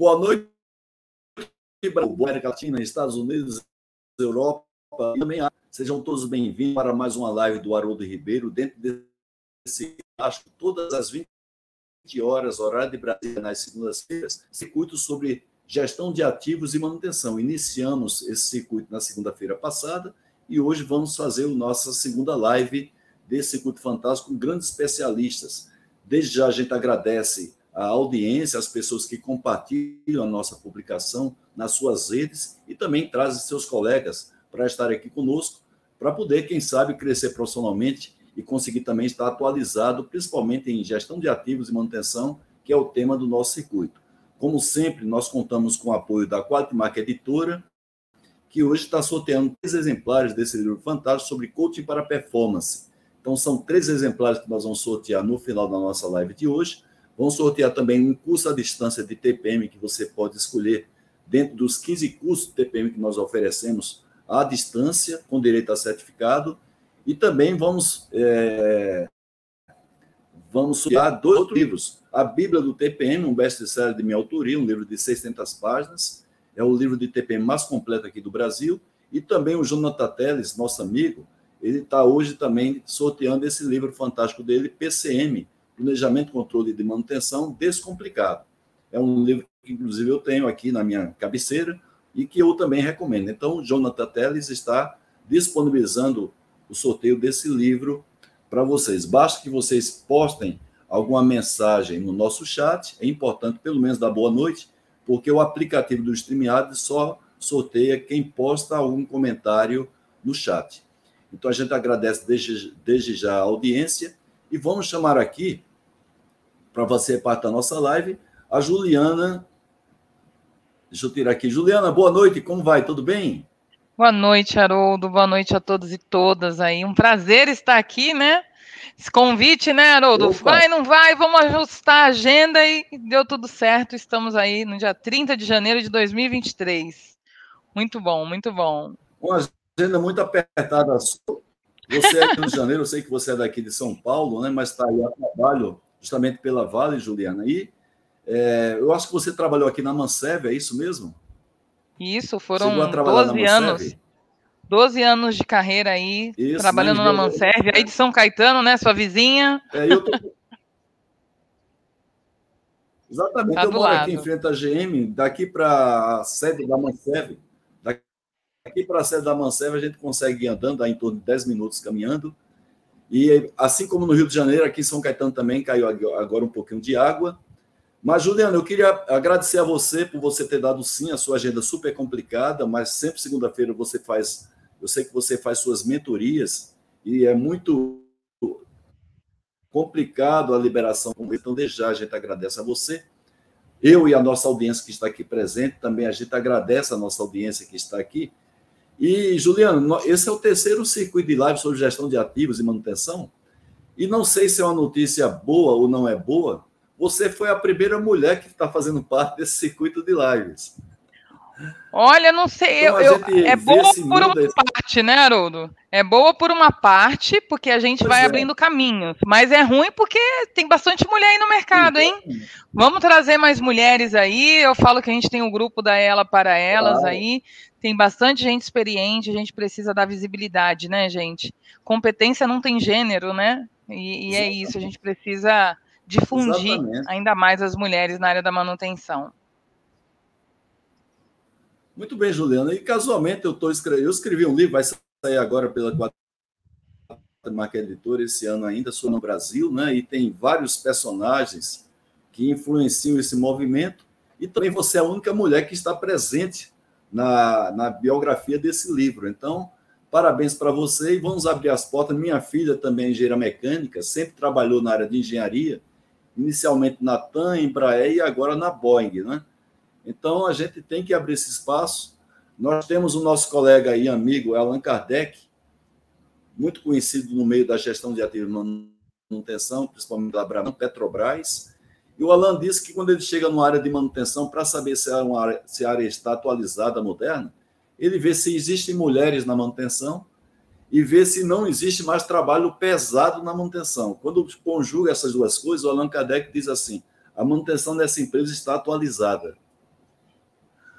Boa noite, América Latina, Estados Unidos, Europa, também. Sejam todos bem-vindos para mais uma live do Haroldo Ribeiro, dentro desse, acho que todas as 20 horas, horário de Brasília, nas segundas-feiras, circuito sobre gestão de ativos e manutenção. Iniciamos esse circuito na segunda-feira passada e hoje vamos fazer a nossa segunda live desse circuito fantástico com grandes especialistas. Desde já a gente agradece a audiência, as pessoas que compartilham a nossa publicação nas suas redes e também trazem seus colegas para estar aqui conosco, para poder, quem sabe, crescer profissionalmente e conseguir também estar atualizado, principalmente em gestão de ativos e manutenção, que é o tema do nosso circuito. Como sempre, nós contamos com o apoio da Qualimark Editora, que hoje está sorteando três exemplares desse livro fantástico sobre coaching para performance. Então, são três exemplares que nós vamos sortear no final da nossa live de hoje. Vamos sortear também um curso à distância de TPM que você pode escolher dentro dos 15 cursos de TPM que nós oferecemos à distância, com direito a certificado. E também vamos, é, vamos sortear dois outros livros. A Bíblia do TPM, um best-seller de minha autoria, um livro de 600 páginas. É o livro de TPM mais completo aqui do Brasil. E também o Jonathan Teles, nosso amigo, ele está hoje também sorteando esse livro fantástico dele, PCM, Planejamento, Controle de Manutenção Descomplicado. É um livro que, inclusive, eu tenho aqui na minha cabeceira e que eu também recomendo. Então, o Jonathan Teles está disponibilizando o sorteio desse livro para vocês. Basta que vocês postem alguma mensagem no nosso chat, é importante pelo menos dar boa noite, porque o aplicativo do StreamYard só sorteia quem posta algum comentário no chat. Então a gente agradece desde, desde já a audiência e vamos chamar aqui para você parte da nossa live, a Juliana. Deixa eu tirar aqui. Juliana, boa noite, como vai? Tudo bem? Boa noite, Haroldo. Boa noite a todos e todas aí. Um prazer estar aqui, né? Esse convite, né, Haroldo? Opa. Vai, não vai? Vamos ajustar a agenda e deu tudo certo. Estamos aí no dia 30 de janeiro de 2023. Muito bom, muito bom. Uma agenda muito apertada. Você é do Rio de Janeiro, eu sei que você é daqui de São Paulo, né? Mas está aí a trabalho justamente pela Vale, Juliana. E é, eu acho que você trabalhou aqui na Mansev, é isso mesmo? Isso, foram 12 anos. 12 anos de carreira aí, isso, trabalhando né? na Manserve, aí de São Caetano, né? Sua vizinha. É, eu tô... Exatamente, tá eu moro lado. aqui em frente à GM, daqui para a sede da Manserve. Daqui para a sede da Manserve a gente consegue ir andando, dá em torno de 10 minutos caminhando. E assim como no Rio de Janeiro, aqui em São Caetano também caiu agora um pouquinho de água. Mas, Juliano, eu queria agradecer a você por você ter dado sim a sua agenda super complicada, mas sempre segunda-feira você faz, eu sei que você faz suas mentorias e é muito complicado a liberação. Então, desde já a gente agradece a você. Eu e a nossa audiência que está aqui presente, também a gente agradece a nossa audiência que está aqui. E, Juliano, esse é o terceiro circuito de live sobre gestão de ativos e manutenção. E não sei se é uma notícia boa ou não é boa. Você foi a primeira mulher que está fazendo parte desse circuito de lives. Olha, não sei, então, eu, eu, é boa por uma parte, né, Haroldo? É boa por uma parte, porque a gente pois vai é. abrindo caminhos, mas é ruim porque tem bastante mulher aí no mercado, hein? Vamos trazer mais mulheres aí. Eu falo que a gente tem um grupo da Ela para Elas claro. aí. Tem bastante gente experiente, a gente precisa dar visibilidade, né, gente? Competência não tem gênero, né? E, e é isso, a gente precisa difundir Exatamente. ainda mais as mulheres na área da manutenção. Muito bem, Juliana. E casualmente eu escrevendo, eu escrevi um livro, vai sair agora pela marca editora esse ano ainda, sou no Brasil, né? E tem vários personagens que influenciam esse movimento. E também você é a única mulher que está presente na, na biografia desse livro. Então, parabéns para você e vamos abrir as portas. Minha filha também é engenheira mecânica, sempre trabalhou na área de engenharia, inicialmente na TAM, Embraer e agora na Boeing, né? Então, a gente tem que abrir esse espaço. Nós temos o nosso colega e amigo, Allan Kardec, muito conhecido no meio da gestão de ativos de manutenção, principalmente da Petrobras. E o Alan disse que quando ele chega numa área de manutenção, para saber se a, área, se a área está atualizada, moderna, ele vê se existem mulheres na manutenção e vê se não existe mais trabalho pesado na manutenção. Quando conjuga essas duas coisas, o Allan Kardec diz assim: a manutenção dessa empresa está atualizada.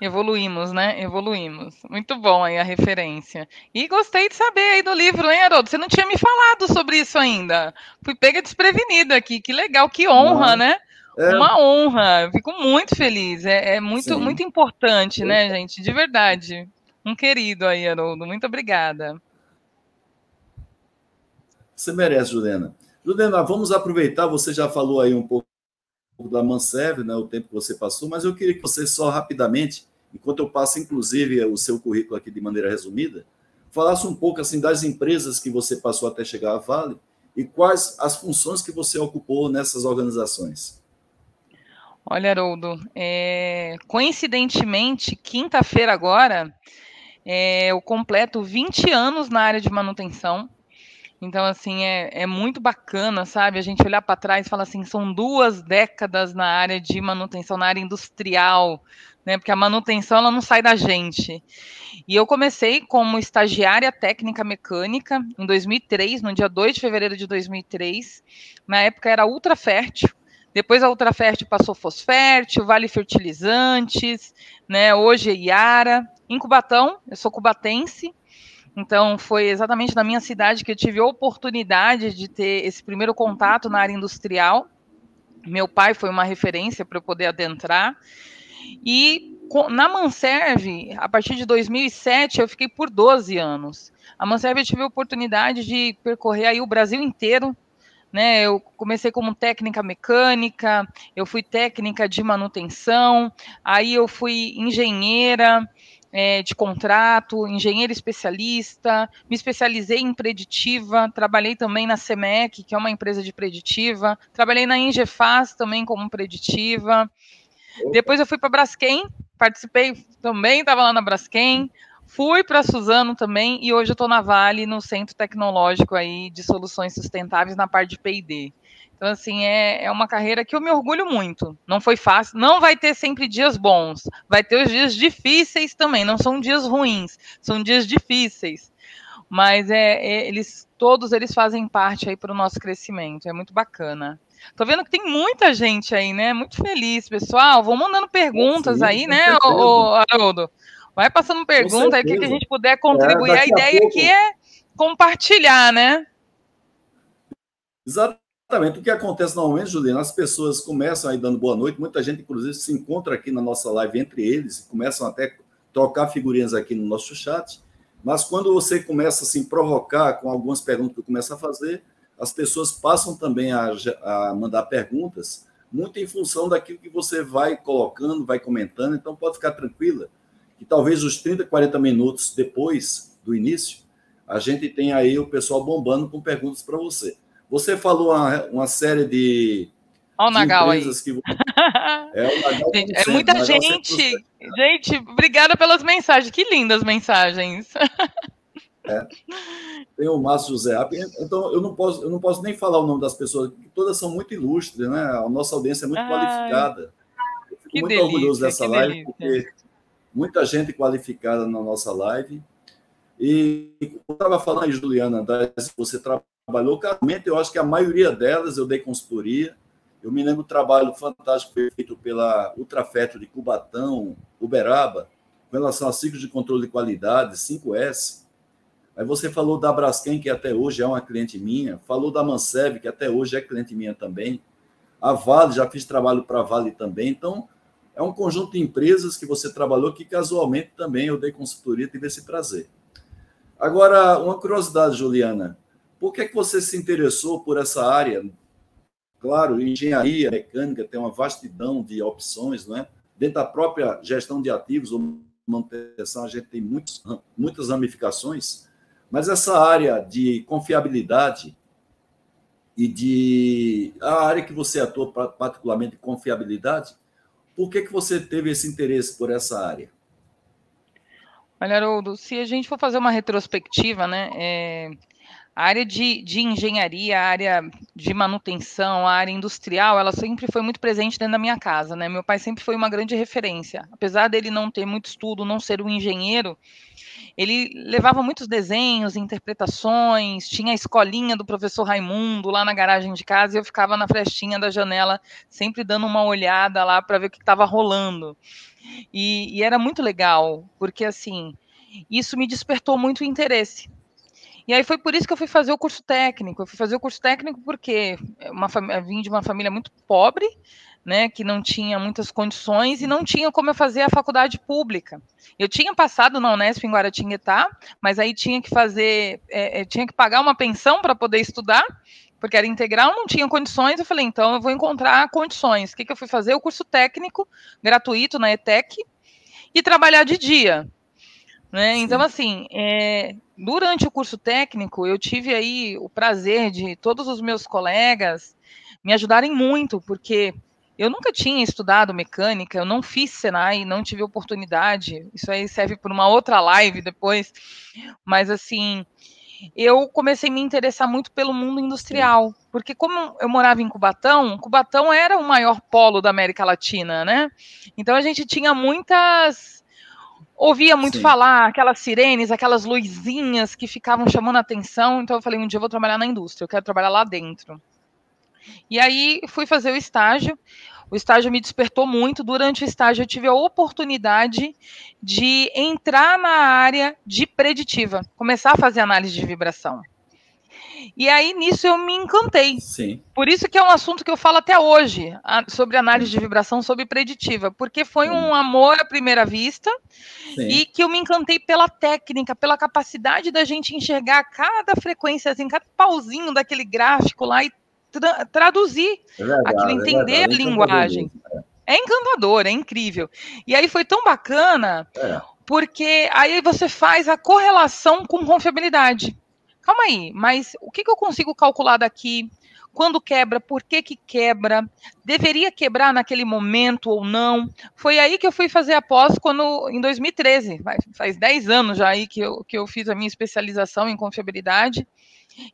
Evoluímos, né? Evoluímos. Muito bom aí a referência. E gostei de saber aí do livro, hein, Haroldo? Você não tinha me falado sobre isso ainda. Fui pega desprevenida aqui. Que legal, que honra, não. né? É. Uma honra. Fico muito feliz. É, é muito, muito importante, né, gente? De verdade. Um querido aí, Haroldo. Muito obrigada. Você merece, Juliana. Juliana, vamos aproveitar. Você já falou aí um pouco da Manserve, né, o tempo que você passou, mas eu queria que você só rapidamente enquanto eu passo, inclusive, o seu currículo aqui de maneira resumida, falasse um pouco assim das empresas que você passou até chegar à Vale e quais as funções que você ocupou nessas organizações. Olha, Haroldo, é, coincidentemente, quinta-feira agora, é, eu completo 20 anos na área de manutenção. Então, assim, é, é muito bacana, sabe? A gente olhar para trás e falar assim, são duas décadas na área de manutenção, na área industrial, né? Porque a manutenção ela não sai da gente. E eu comecei como estagiária técnica mecânica em 2003, no dia 2 de fevereiro de 2003. Na época era ultra fértil. Depois a ultra fértil passou fosfértil, Vale Fertilizantes, né? Hoje é Iara. Em Cubatão, eu sou cubatense, então, foi exatamente na minha cidade que eu tive a oportunidade de ter esse primeiro contato na área industrial. Meu pai foi uma referência para eu poder adentrar. E na Manserve, a partir de 2007, eu fiquei por 12 anos. A Manserve eu tive a oportunidade de percorrer aí o Brasil inteiro. Né, eu comecei como técnica mecânica, eu fui técnica de manutenção, aí eu fui engenheira, é, de contrato, engenheiro especialista, me especializei em preditiva, trabalhei também na CEMEC, que é uma empresa de preditiva, trabalhei na Ingefaz também como preditiva. Depois eu fui para Braskem, participei também, estava lá na Braskem, fui para Suzano também e hoje eu estou na Vale, no Centro Tecnológico aí de Soluções Sustentáveis na parte de P&D. Então, assim, é, é uma carreira que eu me orgulho muito. Não foi fácil, não vai ter sempre dias bons, vai ter os dias difíceis também, não são dias ruins, são dias difíceis. Mas é, é eles todos eles fazem parte aí para o nosso crescimento, é muito bacana. Tô vendo que tem muita gente aí, né? Muito feliz, pessoal. Vão mandando perguntas Sim, aí, né, o, Haroldo? Vai passando pergunta aí, o que, que a gente puder contribuir. É, a ideia a aqui é compartilhar, né? Exatamente. O que acontece normalmente, Juliana, as pessoas começam aí dando boa noite, muita gente, inclusive, se encontra aqui na nossa live entre eles e começam até a trocar figurinhas aqui no nosso chat. Mas quando você começa assim, provocar com algumas perguntas que começa a fazer, as pessoas passam também a, a mandar perguntas, muito em função daquilo que você vai colocando, vai comentando. Então, pode ficar tranquila que talvez os 30, 40 minutos depois do início, a gente tem aí o pessoal bombando com perguntas para você. Você falou uma, uma série de. Olha o Nagal aí. Que... É, o Nagal gente, é muita gente. Gente, obrigada pelas mensagens. Que lindas mensagens. É. Tem o Márcio José. Então, eu não, posso, eu não posso nem falar o nome das pessoas, todas são muito ilustres, né? A nossa audiência é muito Ai, qualificada. Eu fico muito delícia, orgulhoso dessa live, delícia. porque muita gente qualificada na nossa live. E eu estava falando aí, Juliana, das, você trabalhou. Localmente, eu acho que a maioria delas eu dei consultoria. Eu me lembro do trabalho fantástico feito pela Ultrafeto de Cubatão, Uberaba, com relação a ciclos de controle de qualidade, 5S. Aí você falou da Braskem, que até hoje é uma cliente minha, falou da Mansev, que até hoje é cliente minha também. A Vale, já fiz trabalho para a Vale também. Então, é um conjunto de empresas que você trabalhou que casualmente também eu dei consultoria, tive esse prazer. Agora, uma curiosidade, Juliana. Por que, que você se interessou por essa área? Claro, engenharia mecânica tem uma vastidão de opções, não é? Dentro da própria gestão de ativos ou manutenção, a gente tem muitos, muitas ramificações, mas essa área de confiabilidade e de a área que você atua particularmente confiabilidade, por que, que você teve esse interesse por essa área? Olha, Haroldo, se a gente for fazer uma retrospectiva, né, é, a área de, de engenharia, a área de manutenção, a área industrial, ela sempre foi muito presente dentro da minha casa, né? Meu pai sempre foi uma grande referência. Apesar dele não ter muito estudo, não ser um engenheiro, ele levava muitos desenhos, interpretações, tinha a escolinha do professor Raimundo lá na garagem de casa e eu ficava na frestinha da janela, sempre dando uma olhada lá para ver o que estava rolando. E, e era muito legal, porque assim, isso me despertou muito interesse. E aí foi por isso que eu fui fazer o curso técnico. Eu fui fazer o curso técnico porque uma, eu vim de uma família muito pobre, né, que não tinha muitas condições e não tinha como eu fazer a faculdade pública. Eu tinha passado na Unesp em Guaratinguetá, mas aí tinha que fazer, é, é tinha que pagar uma pensão para poder estudar, porque era integral, não tinha condições. Eu falei, então eu vou encontrar condições. O que, que eu fui fazer? O curso técnico gratuito na ETEC e trabalhar de dia. Né? Então, assim, é, durante o curso técnico, eu tive aí o prazer de todos os meus colegas me ajudarem muito, porque eu nunca tinha estudado mecânica, eu não fiz Senai, não tive oportunidade. Isso aí serve para uma outra live depois. Mas, assim, eu comecei a me interessar muito pelo mundo industrial, porque como eu morava em Cubatão, Cubatão era o maior polo da América Latina, né? Então a gente tinha muitas ouvia muito Sim. falar, aquelas sirenes, aquelas luzinhas que ficavam chamando a atenção. Então eu falei, um dia eu vou trabalhar na indústria, eu quero trabalhar lá dentro. E aí fui fazer o estágio. O estágio me despertou muito. Durante o estágio, eu tive a oportunidade de entrar na área de preditiva, começar a fazer análise de vibração. E aí nisso eu me encantei. Sim. Por isso que é um assunto que eu falo até hoje, sobre análise de vibração, sobre preditiva, porque foi um amor à primeira vista Sim. e que eu me encantei pela técnica, pela capacidade da gente enxergar cada frequência, assim, cada pauzinho daquele gráfico lá e tra traduzir é verdade, aquilo, é entender é a linguagem. É. é encantador, é incrível. E aí foi tão bacana, é. porque aí você faz a correlação com confiabilidade calma aí, mas o que, que eu consigo calcular daqui? Quando quebra, por que, que quebra? Deveria quebrar naquele momento ou não? Foi aí que eu fui fazer a pós quando, em 2013, faz 10 anos já aí que eu, que eu fiz a minha especialização em confiabilidade.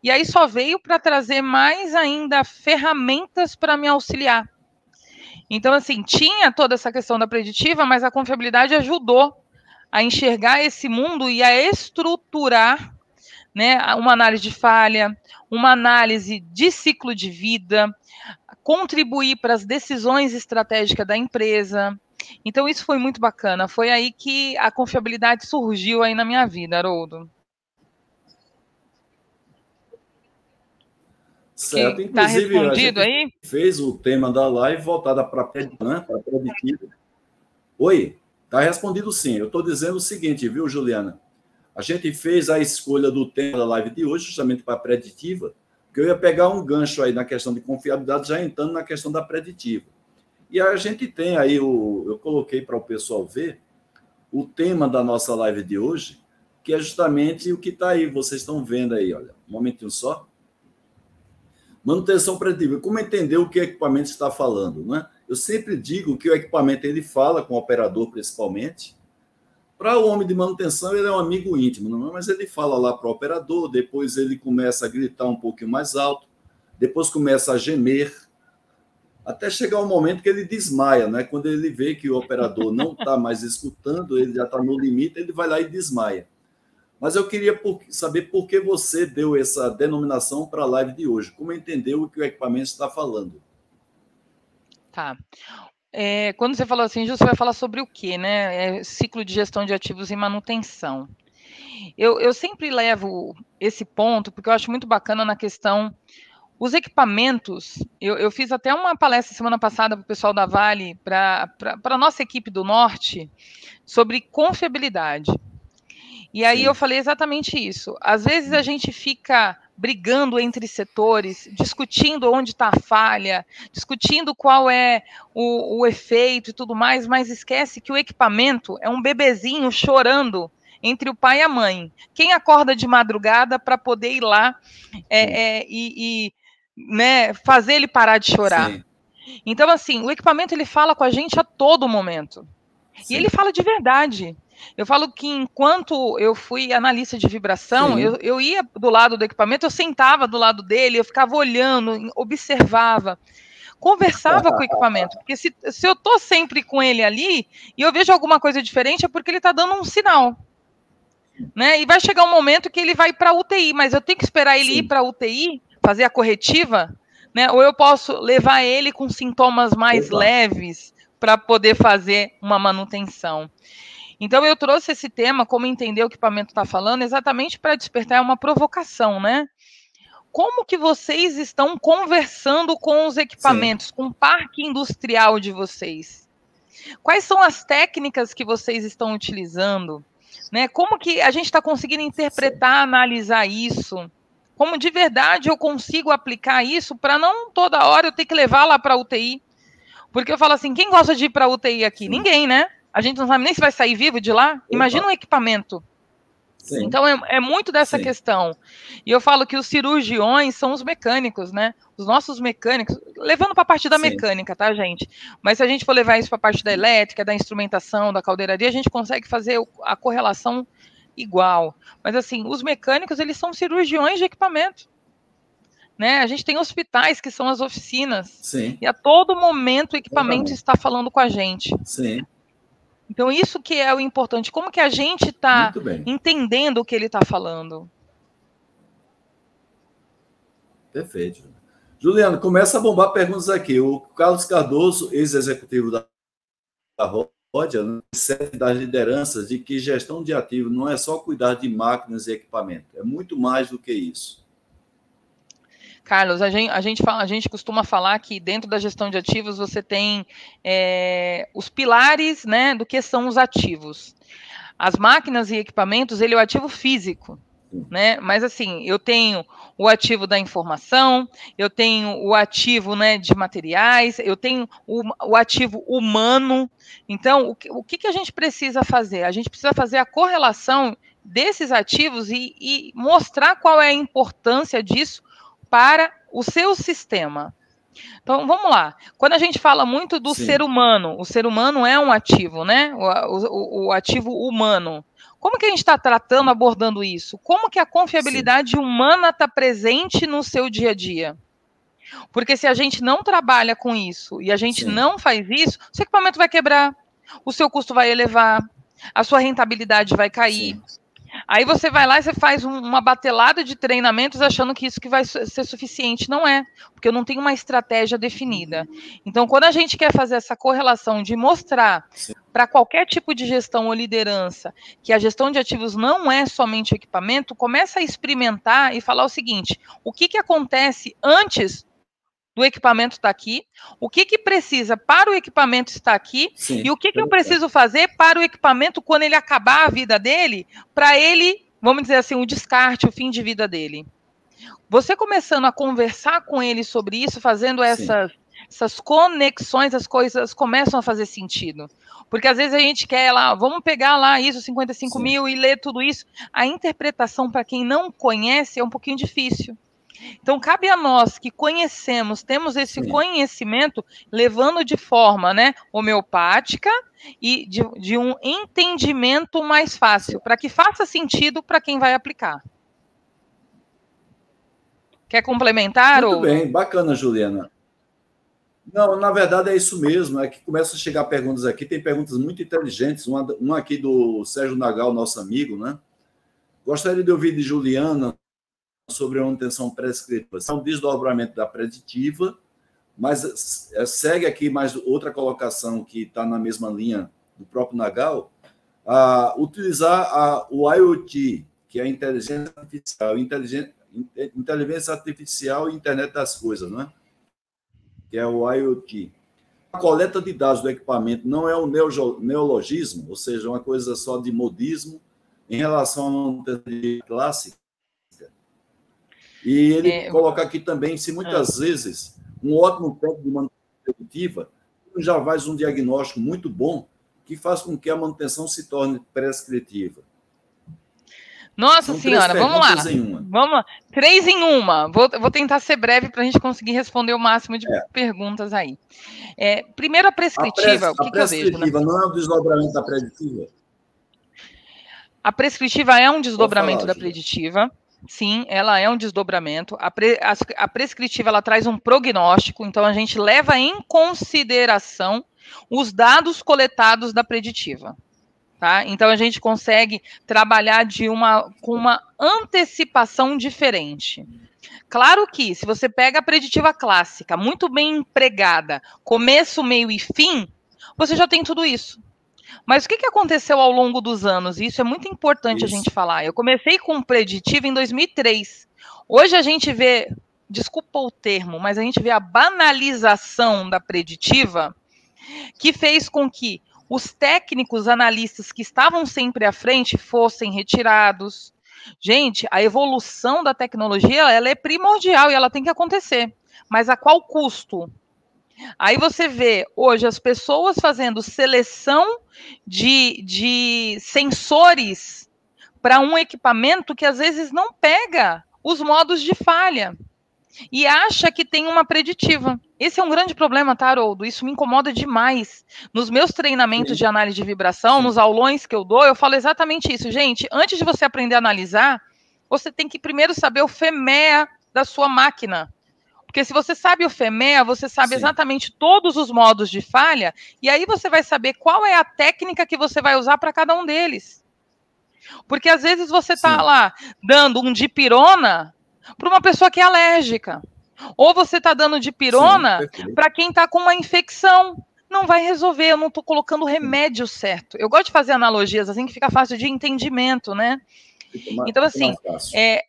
E aí só veio para trazer mais ainda ferramentas para me auxiliar. Então, assim, tinha toda essa questão da preditiva, mas a confiabilidade ajudou a enxergar esse mundo e a estruturar né, uma análise de falha, uma análise de ciclo de vida, contribuir para as decisões estratégicas da empresa. Então, isso foi muito bacana. Foi aí que a confiabilidade surgiu aí na minha vida, Haroldo. Certo, inclusive, tá respondido aí? fez o tema da live voltada para a né, preditiva. Oi, está respondido sim. Eu estou dizendo o seguinte, viu, Juliana? A gente fez a escolha do tema da live de hoje, justamente para a preditiva, que eu ia pegar um gancho aí na questão de confiabilidade, já entrando na questão da preditiva. E a gente tem aí, o, eu coloquei para o pessoal ver, o tema da nossa live de hoje, que é justamente o que está aí, vocês estão vendo aí, olha, um momentinho só. Manutenção preditiva. Como entender o que o equipamento está falando, né? Eu sempre digo que o equipamento ele fala com o operador principalmente, para o homem de manutenção, ele é um amigo íntimo, não é? mas ele fala lá para o operador, depois ele começa a gritar um pouquinho mais alto, depois começa a gemer, até chegar um momento que ele desmaia, né? Quando ele vê que o operador não está mais escutando, ele já está no limite, ele vai lá e desmaia. Mas eu queria saber por que você deu essa denominação para a live de hoje. Como entendeu o que o equipamento está falando? Tá. É, quando você falou assim, você vai falar sobre o quê, né? É ciclo de gestão de ativos e manutenção. Eu, eu sempre levo esse ponto, porque eu acho muito bacana na questão. Os equipamentos, eu, eu fiz até uma palestra semana passada para o pessoal da Vale, para a nossa equipe do Norte, sobre confiabilidade. E aí Sim. eu falei exatamente isso. Às vezes a gente fica brigando entre setores, discutindo onde está a falha, discutindo qual é o, o, efeito e tudo mais, mas esquece que o equipamento é um bebezinho chorando entre o pai e a mãe. Quem acorda de madrugada para poder ir lá é, é, e, e né, fazer ele parar de chorar? Sim. Então, assim, o equipamento ele fala com a gente a todo momento. Sim. E ele fala de verdade. Eu falo que enquanto eu fui analista de vibração, eu, eu ia do lado do equipamento, eu sentava do lado dele, eu ficava olhando, observava, conversava com o equipamento. Porque se, se eu estou sempre com ele ali e eu vejo alguma coisa diferente, é porque ele está dando um sinal. né? E vai chegar um momento que ele vai para UTI, mas eu tenho que esperar ele Sim. ir para UTI, fazer a corretiva, né? Ou eu posso levar ele com sintomas mais leves para poder fazer uma manutenção. Então eu trouxe esse tema, como entender o equipamento está falando, exatamente para despertar uma provocação, né? Como que vocês estão conversando com os equipamentos, Sim. com o parque industrial de vocês? Quais são as técnicas que vocês estão utilizando? Né? Como que a gente está conseguindo interpretar, Sim. analisar isso? Como de verdade eu consigo aplicar isso para não toda hora eu ter que levar lá para a UTI? Porque eu falo assim, quem gosta de ir para a UTI aqui? Sim. Ninguém, né? A gente não sabe nem se vai sair vivo de lá. Imagina um equipamento. Sim. Então é, é, muito dessa Sim. questão. E eu falo que os cirurgiões são os mecânicos, né? Os nossos mecânicos, levando para a parte da Sim. mecânica, tá, gente? Mas se a gente for levar isso para a parte da elétrica, da instrumentação, da caldeiraria, a gente consegue fazer a correlação igual. Mas assim, os mecânicos, eles são cirurgiões de equipamento. Né? A gente tem hospitais que são as oficinas. Sim. E a todo momento o equipamento está falando com a gente. Sim. Então, isso que é o importante. Como que a gente está entendendo o que ele está falando? Perfeito. Juliano, começa a bombar perguntas aqui. O Carlos Cardoso, ex-executivo da Rodia, né, das lideranças de que gestão de ativo não é só cuidar de máquinas e equipamento, é muito mais do que isso. Carlos, a gente, a gente, fala, a gente costuma falar que dentro da gestão de ativos você tem é, os pilares né, do que são os ativos. As máquinas e equipamentos, ele é o ativo físico. Né? Mas assim, eu tenho o ativo da informação, eu tenho o ativo né, de materiais, eu tenho o, o ativo humano. Então, o que, o que, a gente precisa fazer? A gente precisa fazer a correlação desses ativos e, e mostrar qual é a importância disso para o seu sistema. Então, vamos lá. Quando a gente fala muito do Sim. ser humano, o ser humano é um ativo, né? O, o, o ativo humano. Como que a gente está tratando, abordando isso? Como que a confiabilidade Sim. humana está presente no seu dia a dia? Porque se a gente não trabalha com isso e a gente Sim. não faz isso, o seu equipamento vai quebrar, o seu custo vai elevar, a sua rentabilidade vai cair. Sim. Aí você vai lá e você faz uma batelada de treinamentos achando que isso que vai ser suficiente. Não é, porque eu não tenho uma estratégia definida. Então, quando a gente quer fazer essa correlação de mostrar para qualquer tipo de gestão ou liderança que a gestão de ativos não é somente equipamento, começa a experimentar e falar o seguinte: o que, que acontece antes do equipamento estar tá aqui, o que, que precisa para o equipamento estar aqui Sim, e o que, que eu preciso fazer para o equipamento, quando ele acabar a vida dele, para ele, vamos dizer assim, o descarte, o fim de vida dele. Você começando a conversar com ele sobre isso, fazendo essas, essas conexões, as coisas começam a fazer sentido. Porque às vezes a gente quer lá, vamos pegar lá isso, 55 Sim. mil, e ler tudo isso. A interpretação, para quem não conhece, é um pouquinho difícil. Então, cabe a nós que conhecemos, temos esse Sim. conhecimento, levando de forma né, homeopática e de, de um entendimento mais fácil, para que faça sentido para quem vai aplicar. Quer complementar? Muito ou... bem, bacana, Juliana. Não, na verdade é isso mesmo, é que começam a chegar perguntas aqui, tem perguntas muito inteligentes, uma, uma aqui do Sérgio Nagal, nosso amigo, né? Gostaria de ouvir de Juliana sobre a manutenção prescritiva. É um desdobramento da preditiva, mas é, segue aqui mais outra colocação que está na mesma linha do próprio Nagal, a utilizar a, o IoT, que é a inteligência artificial, inteligência, inteligência artificial e internet das coisas, não é? Que é o IoT. A coleta de dados do equipamento não é um neologismo, ou seja, uma coisa só de modismo em relação à manutenção clássica, e ele é, coloca aqui também, se muitas é. vezes um ótimo técnico de manutenção preventiva já faz um diagnóstico muito bom que faz com que a manutenção se torne prescritiva. Nossa São senhora, vamos lá. Vamos lá. Três em uma. Vou, vou tentar ser breve para a gente conseguir responder o máximo de é. perguntas aí. É, primeiro, a prescritiva. A, pres, o que, a prescritiva que vejo, né? não é um desdobramento da preditiva? A prescritiva é um desdobramento falar, da preditiva. Sim, ela é um desdobramento. A, pre, a, a prescritiva ela traz um prognóstico, então a gente leva em consideração os dados coletados da preditiva. Tá? Então a gente consegue trabalhar de uma com uma antecipação diferente. Claro que se você pega a preditiva clássica, muito bem empregada, começo, meio e fim, você já tem tudo isso. Mas o que, que aconteceu ao longo dos anos? Isso é muito importante isso. a gente falar. Eu comecei com preditiva em 2003. Hoje a gente vê, desculpa o termo, mas a gente vê a banalização da preditiva que fez com que os técnicos analistas que estavam sempre à frente fossem retirados. Gente, a evolução da tecnologia ela é primordial e ela tem que acontecer. Mas a qual custo? Aí você vê hoje as pessoas fazendo seleção de, de sensores para um equipamento que às vezes não pega os modos de falha e acha que tem uma preditiva. Esse é um grande problema, tá, Haroldo? Isso me incomoda demais. Nos meus treinamentos Sim. de análise de vibração, nos aulões que eu dou, eu falo exatamente isso. Gente, antes de você aprender a analisar, você tem que primeiro saber o FEMEA da sua máquina. Porque se você sabe o FEMEA, você sabe Sim. exatamente todos os modos de falha, e aí você vai saber qual é a técnica que você vai usar para cada um deles. Porque às vezes você está lá dando um dipirona para uma pessoa que é alérgica. Ou você está dando dipirona para quem está com uma infecção. Não vai resolver, eu não estou colocando o remédio certo. Eu gosto de fazer analogias assim que fica fácil de entendimento, né? Então, assim, é,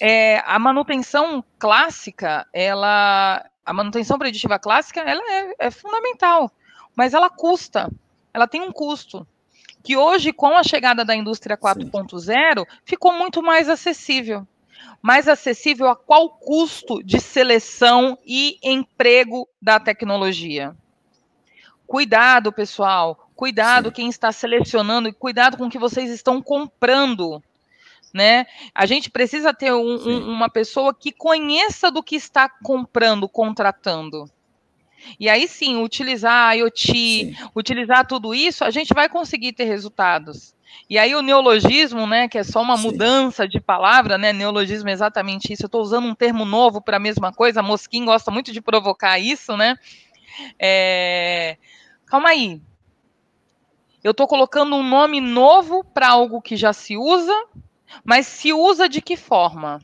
é, a manutenção clássica, ela. A manutenção preditiva clássica, ela é, é fundamental, mas ela custa, ela tem um custo que hoje, com a chegada da indústria 4.0, ficou muito mais acessível mais acessível a qual custo de seleção e emprego da tecnologia. Cuidado, pessoal, cuidado Sim. quem está selecionando e cuidado com o que vocês estão comprando. Né? A gente precisa ter um, um, uma pessoa que conheça do que está comprando, contratando. E aí sim, utilizar a IoT, sim. utilizar tudo isso, a gente vai conseguir ter resultados. E aí o neologismo, né, que é só uma Sim. mudança de palavra, né, neologismo é exatamente isso. Eu estou usando um termo novo para a mesma coisa. Mosquim gosta muito de provocar isso, né? É... Calma aí. Eu estou colocando um nome novo para algo que já se usa, mas se usa de que forma?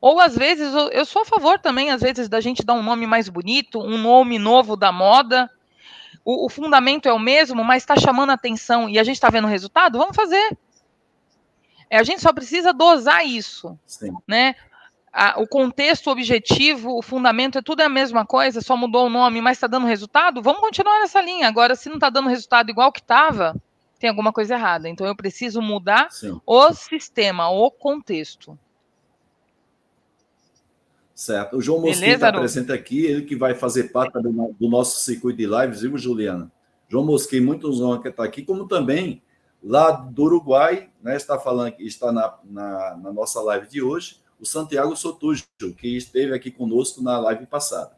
Ou às vezes eu sou a favor também, às vezes, da gente dar um nome mais bonito, um nome novo da moda, o, o fundamento é o mesmo, mas está chamando a atenção e a gente está vendo o resultado, vamos fazer. É, a gente só precisa dosar isso, Sim. né? A, o contexto, o objetivo, o fundamento é tudo a mesma coisa, só mudou o nome, mas está dando resultado, vamos continuar nessa linha. Agora, se não está dando resultado igual que estava, tem alguma coisa errada. Então, eu preciso mudar Sim. o sistema, o contexto. Certo. O João Mosquito está presente aqui, ele que vai fazer parte do, nosso circuito de lives, viu, Juliana? João Mosquito, muito honra que está aqui, como também lá do Uruguai, né, está falando que está na, na, na, nossa live de hoje, o Santiago Sotujo, que esteve aqui conosco na live passada.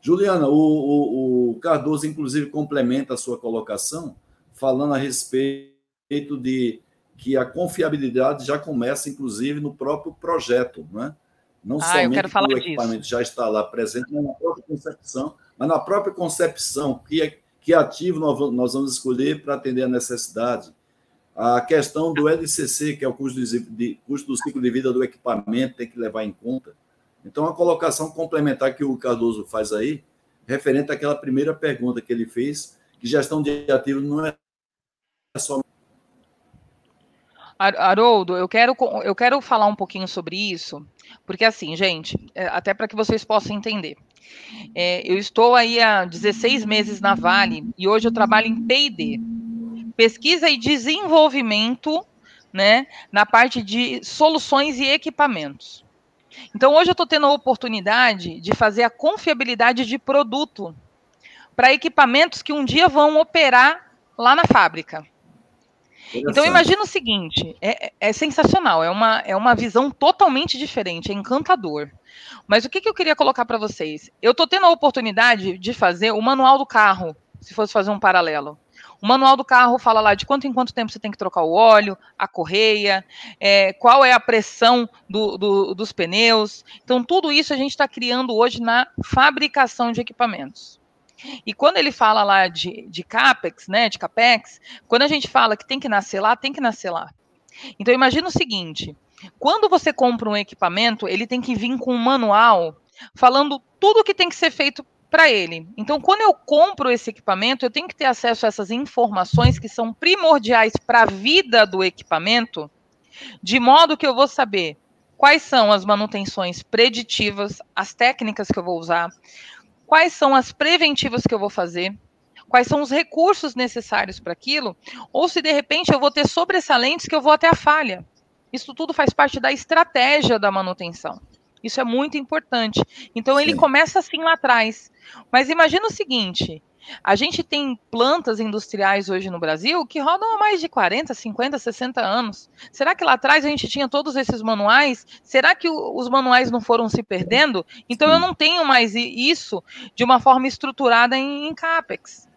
Juliana, o, o, o Cardoso, inclusive, complementa a sua colocação, falando a respeito de que a confiabilidade já começa, inclusive, no próprio projeto, não é? Não ah, somente o equipamento disso. já está lá presente, mas na própria concepção, mas na própria concepção, que, é, que ativo nós, vamos escolher para atender a necessidade. A questão do LCC, que é o custo, de, de, custo do ciclo de vida do equipamento, tem que levar em conta. Então, a colocação complementar que o Cardoso faz aí, referente àquela primeira pergunta que ele fez, que gestão de ativos não é só Haroldo, eu quero, eu quero falar um pouquinho sobre isso, porque assim, gente, é, até para que vocês possam entender. É, eu estou aí há 16 meses na Vale e hoje eu trabalho em P&D, pesquisa e desenvolvimento, né, na parte de soluções e equipamentos. Então hoje eu estou tendo a oportunidade de fazer a confiabilidade de produto para equipamentos que um dia vão operar lá na fábrica. Então imagina o seguinte, é, é, sensacional, é uma, é uma visão totalmente diferente, é encantador. Mas o que, que eu queria colocar para vocês? Eu estou tendo a oportunidade de fazer o manual do carro, se fosse fazer um paralelo. O manual do carro fala lá de quanto em quanto tempo você tem que trocar o óleo, a correia, é, qual é a pressão do, do, dos pneus. Então, tudo isso a gente está criando hoje na fabricação de equipamentos. E quando ele fala lá de, de CAPEX, né, de CAPEX, quando a gente fala que tem que nascer lá, tem que nascer lá. Então imagina o seguinte, quando você compra um equipamento, ele tem que vir com um manual falando tudo o que tem que ser feito para ele. Então, quando eu compro esse equipamento, eu tenho que ter acesso a essas informações que são primordiais para a vida do equipamento, de modo que eu vou saber quais são as manutenções preditivas, as técnicas que eu vou usar, quais são as preventivas que eu vou fazer, quais são os recursos necessários para aquilo, ou se de repente eu vou ter sobressalentes que eu vou até a falha. Isso tudo faz parte da estratégia da manutenção. Isso é muito importante. Então ele Sim. começa assim lá atrás. Mas imagina o seguinte: a gente tem plantas industriais hoje no Brasil que rodam há mais de 40, 50, 60 anos. Será que lá atrás a gente tinha todos esses manuais? Será que os manuais não foram se perdendo? Então eu não tenho mais isso de uma forma estruturada em, em CAPEX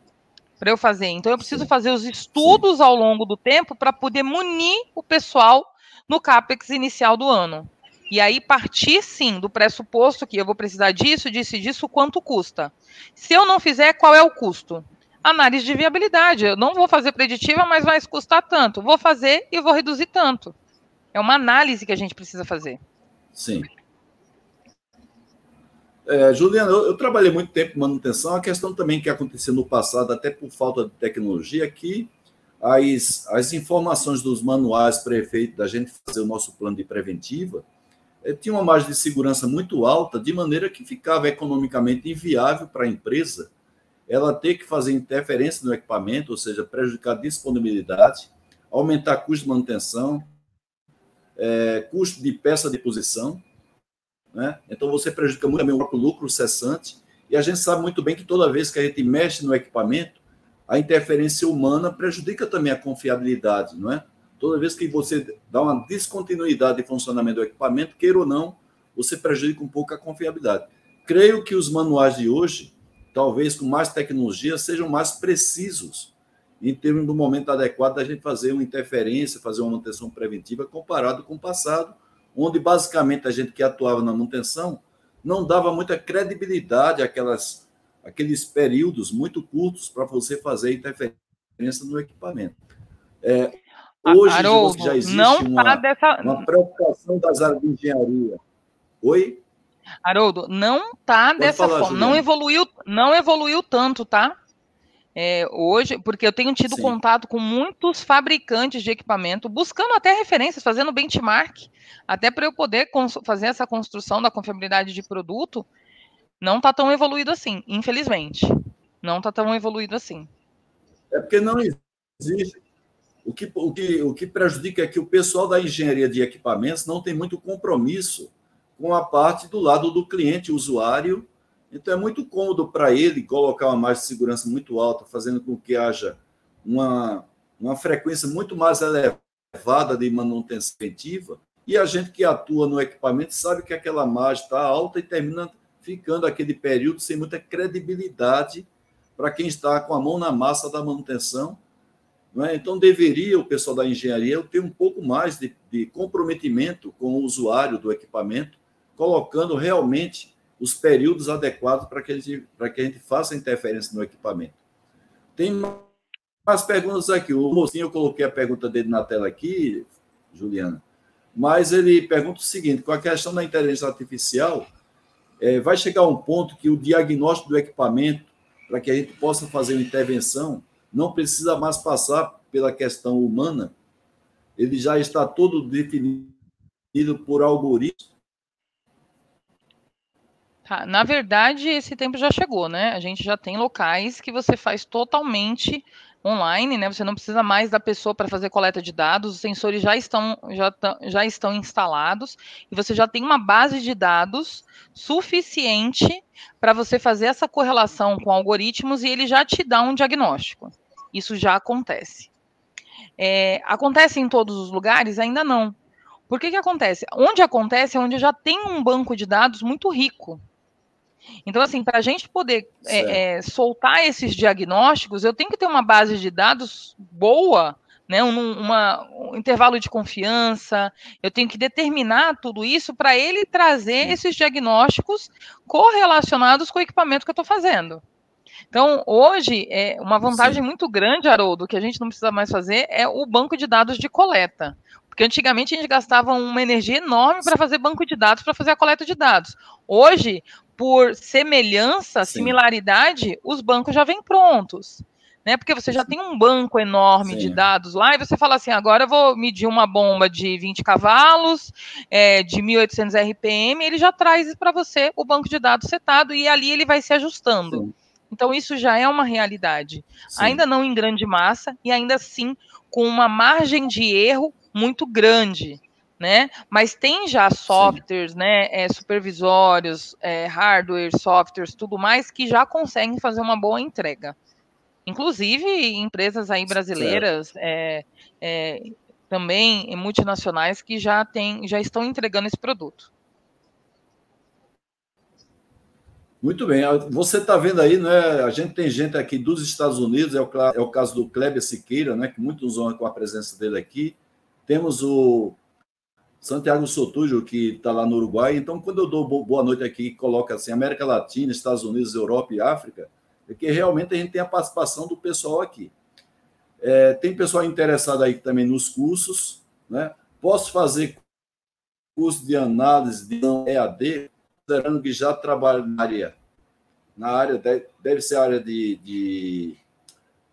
para eu fazer. Então eu preciso fazer os estudos ao longo do tempo para poder munir o pessoal no CAPEX inicial do ano. E aí partir sim do pressuposto que eu vou precisar disso, disso e disso, quanto custa. Se eu não fizer, qual é o custo? Análise de viabilidade. Eu não vou fazer preditiva, mas vai custar tanto. Vou fazer e vou reduzir tanto. É uma análise que a gente precisa fazer. Sim. É, Juliana, eu, eu, trabalhei muito tempo em manutenção. A questão também que aconteceu no passado, até por falta de tecnologia, é que as, as informações dos manuais prefeitos da gente fazer o nosso plano de preventiva tinha uma margem de segurança muito alta, de maneira que ficava economicamente inviável para a empresa ela ter que fazer interferência no equipamento, ou seja, prejudicar a disponibilidade, aumentar custo de manutenção, é, custo de peça de posição. Né? Então, você prejudica muito também o próprio lucro cessante. E a gente sabe muito bem que toda vez que a gente mexe no equipamento, a interferência humana prejudica também a confiabilidade, não é? Toda vez que você dá uma descontinuidade de funcionamento do equipamento, queira ou não, você prejudica um pouco a confiabilidade. Creio que os manuais de hoje, talvez com mais tecnologia, sejam mais precisos em termos do momento adequado da gente fazer uma interferência, fazer uma manutenção preventiva, comparado com o passado, onde basicamente a gente que atuava na manutenção não dava muita credibilidade àquelas, àqueles períodos muito curtos para você fazer interferência no equipamento. É, Hoje, Haroldo, já existe não uma, tá dessa... uma preocupação das áreas de engenharia. Oi? Haroldo, não tá Pode dessa falar, forma. Não evoluiu, não evoluiu tanto, tá? É, hoje, porque eu tenho tido Sim. contato com muitos fabricantes de equipamento, buscando até referências, fazendo benchmark, até para eu poder fazer essa construção da confiabilidade de produto. Não está tão evoluído assim, infelizmente. Não está tão evoluído assim. É porque não existe o que, o, que, o que prejudica é que o pessoal da engenharia de equipamentos não tem muito compromisso com a parte do lado do cliente, usuário. Então, é muito cômodo para ele colocar uma margem de segurança muito alta, fazendo com que haja uma, uma frequência muito mais elevada de manutenção preventiva. E a gente que atua no equipamento sabe que aquela margem está alta e termina ficando aquele período sem muita credibilidade para quem está com a mão na massa da manutenção é? Então, deveria o pessoal da engenharia ter um pouco mais de, de comprometimento com o usuário do equipamento, colocando realmente os períodos adequados para que, gente, que a gente faça interferência no equipamento. Tem mais perguntas aqui. O mocinho, eu coloquei a pergunta dele na tela aqui, Juliana, mas ele pergunta o seguinte: com a questão da inteligência artificial, é, vai chegar um ponto que o diagnóstico do equipamento, para que a gente possa fazer uma intervenção, não precisa mais passar pela questão humana, ele já está todo definido por algoritmos. Tá, na verdade, esse tempo já chegou, né? A gente já tem locais que você faz totalmente online, né? Você não precisa mais da pessoa para fazer coleta de dados, os sensores já estão, já, já estão instalados e você já tem uma base de dados suficiente para você fazer essa correlação com algoritmos e ele já te dá um diagnóstico. Isso já acontece. É, acontece em todos os lugares? Ainda não. Por que, que acontece? Onde acontece é onde já tem um banco de dados muito rico. Então, assim, para a gente poder é, é, soltar esses diagnósticos, eu tenho que ter uma base de dados boa, né, um, uma, um intervalo de confiança, eu tenho que determinar tudo isso para ele trazer esses diagnósticos correlacionados com o equipamento que eu estou fazendo. Então, hoje, é uma vantagem Sim. muito grande, Haroldo, que a gente não precisa mais fazer é o banco de dados de coleta. Porque antigamente a gente gastava uma energia enorme para fazer banco de dados, para fazer a coleta de dados. Hoje, por semelhança, Sim. similaridade, os bancos já vêm prontos. Né? Porque você já tem um banco enorme Sim. de dados lá, e você fala assim: agora eu vou medir uma bomba de 20 cavalos, é, de 1800 RPM, ele já traz para você o banco de dados setado, e ali ele vai se ajustando. Sim. Então, isso já é uma realidade. Sim. Ainda não em grande massa, e ainda assim com uma margem de erro muito grande né? Mas tem já softwares, Sim. né? É, supervisórios, é, hardware, softwares, tudo mais que já conseguem fazer uma boa entrega. Inclusive empresas aí brasileiras, é, é, também multinacionais que já tem, já estão entregando esse produto. Muito bem. Você está vendo aí, né? A gente tem gente aqui dos Estados Unidos, é o, é o caso do Kleber Siqueira, né? Que muito nos honra com a presença dele aqui. Temos o Santiago Sotujo, que está lá no Uruguai. Então, quando eu dou boa noite aqui coloco assim América Latina, Estados Unidos, Europa e África, é que realmente a gente tem a participação do pessoal aqui. É, tem pessoal interessado aí também nos cursos, né? Posso fazer curso de análise de EAD, considerando que já trabalho na área, na área deve, deve ser a área de, de,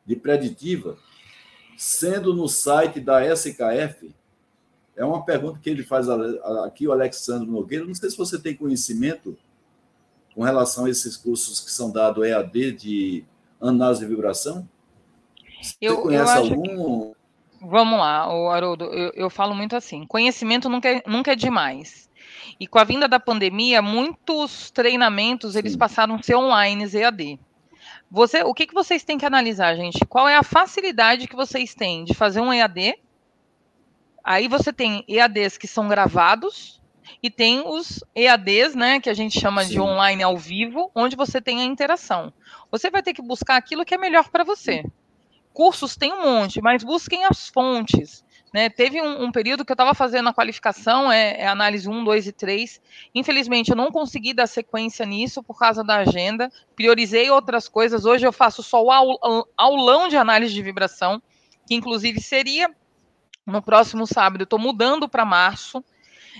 de preditiva, sendo no site da SKF, é uma pergunta que ele faz aqui, o Alexandre Nogueira. Não sei se você tem conhecimento com relação a esses cursos que são dados EAD de análise de vibração. Você eu, conhece eu algum? Que... Vamos lá, Haroldo, eu, eu, falo muito assim: conhecimento nunca é, nunca é demais. E com a vinda da pandemia, muitos treinamentos eles passaram a ser online, EAD. Você, o que, que vocês têm que analisar, gente? Qual é a facilidade que vocês têm de fazer um EAD Aí você tem EADs que são gravados e tem os EADs, né, que a gente chama Sim. de online ao vivo, onde você tem a interação. Você vai ter que buscar aquilo que é melhor para você. Cursos tem um monte, mas busquem as fontes. Né? Teve um, um, período que eu estava fazendo a qualificação, é, é, análise 1, 2 e 3. Infelizmente, eu não consegui dar sequência nisso por causa da agenda. Priorizei outras coisas. Hoje eu faço só o aulão de análise de vibração, que inclusive seria no próximo sábado. Eu estou mudando para março.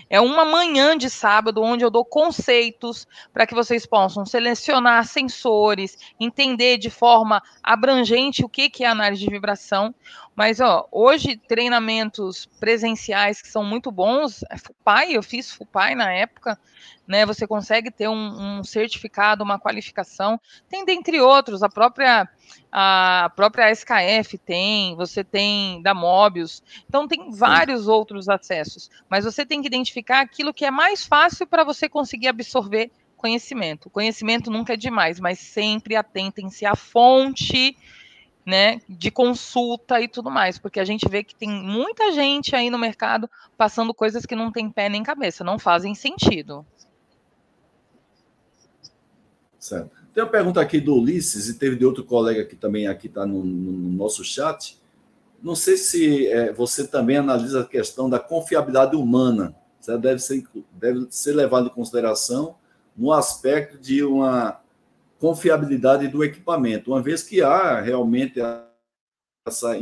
É uma manhã de sábado onde eu dou conceitos para que vocês possam selecionar sensores, entender de forma abrangente o que, que é análise de vibração. Mas ó, hoje treinamentos presenciais que são muito bons, é FUPAI, eu fiz FUPAI na época, né? Você consegue ter um, um certificado, uma qualificação. Tem dentre outros, a própria a própria SKF tem, você tem da Mobius, então tem vários Sim. outros acessos, mas você tem que identificar aquilo que é mais fácil para você conseguir absorver conhecimento. Conhecimento nunca é demais, mas sempre atentem-se à fonte, né, de consulta e tudo mais, porque a gente vê que tem muita gente aí no mercado passando coisas que não tem pé nem cabeça, não fazem sentido. Certo. Tem uma pergunta aqui do Ulisses, e teve de outro colega que também aqui está no, no, nosso chat. Não sei se é, você também analisa a questão da confiabilidade humana. Deve ser, deve ser levado em consideração no aspecto de uma confiabilidade do equipamento, uma vez que há realmente essa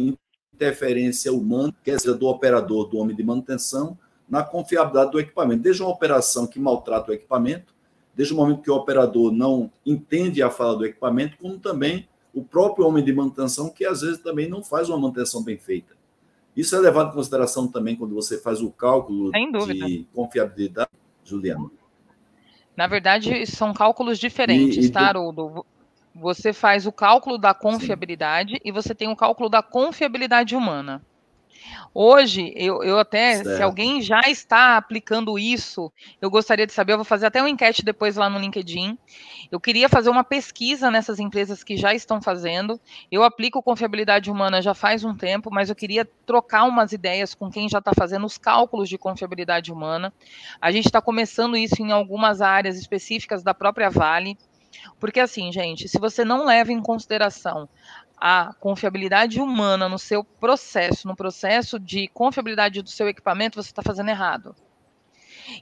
interferência humana, quer seja do operador, do homem de manutenção, na confiabilidade do equipamento. Desde uma operação que maltrata o equipamento, desde o momento que o operador não entende a fala do equipamento, como também o próprio homem de manutenção, que às vezes também não faz uma manutenção bem feita. Isso é levado em consideração também quando você faz o cálculo de confiabilidade, Juliana. Na verdade, são cálculos diferentes, e, e tá, Haroldo? Você faz o cálculo da confiabilidade Sim. e você tem o cálculo da confiabilidade humana. Hoje, eu, eu até, certo. se alguém já está aplicando isso, eu gostaria de saber, eu vou fazer até uma enquete depois lá no LinkedIn. Eu queria fazer uma pesquisa nessas empresas que já estão fazendo. Eu aplico confiabilidade humana já faz um tempo, mas eu queria trocar umas ideias com quem já está fazendo os cálculos de confiabilidade humana. A gente está começando isso em algumas áreas específicas da própria Vale. Porque assim, gente, se você não leva em consideração a confiabilidade humana no seu processo, no processo de confiabilidade do seu equipamento, você está fazendo errado.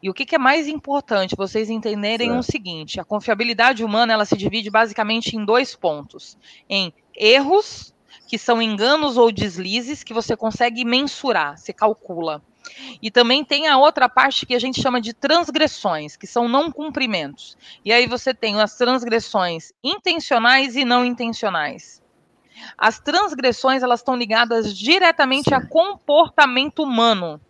E o que, que é mais importante vocês entenderem certo. o seguinte: a confiabilidade humana ela se divide basicamente em dois pontos: em erros, que são enganos ou deslizes que você consegue mensurar, você calcula. E também tem a outra parte que a gente chama de transgressões, que são não cumprimentos. E aí você tem as transgressões intencionais e não intencionais. As transgressões elas estão ligadas diretamente Sim. a comportamento humano.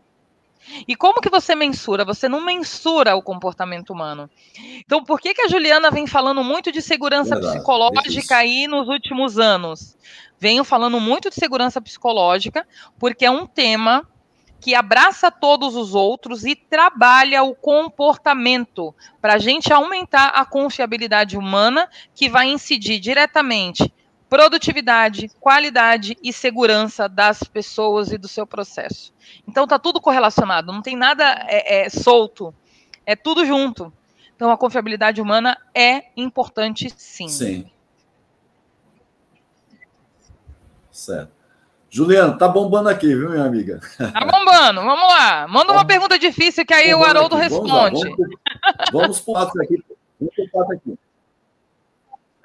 E como que você mensura? Você não mensura o comportamento humano. Então, por que, que a Juliana vem falando muito de segurança psicológica é aí nos últimos anos? Venho falando muito de segurança psicológica, porque é um tema que abraça todos os outros e trabalha o comportamento para a gente aumentar a confiabilidade humana, que vai incidir diretamente produtividade, qualidade e segurança das pessoas e do seu processo. Então tá tudo correlacionado, não tem nada é, é, solto, é tudo junto. Então a confiabilidade humana é importante sim. Sim. Certo. Juliana, tá bombando aqui, viu, minha amiga? Tá bombando, vamos lá. Manda uma pergunta difícil que aí o Haroldo aqui. responde. Vamos, vamos, vamos pro aqui. Vamos pro aqui.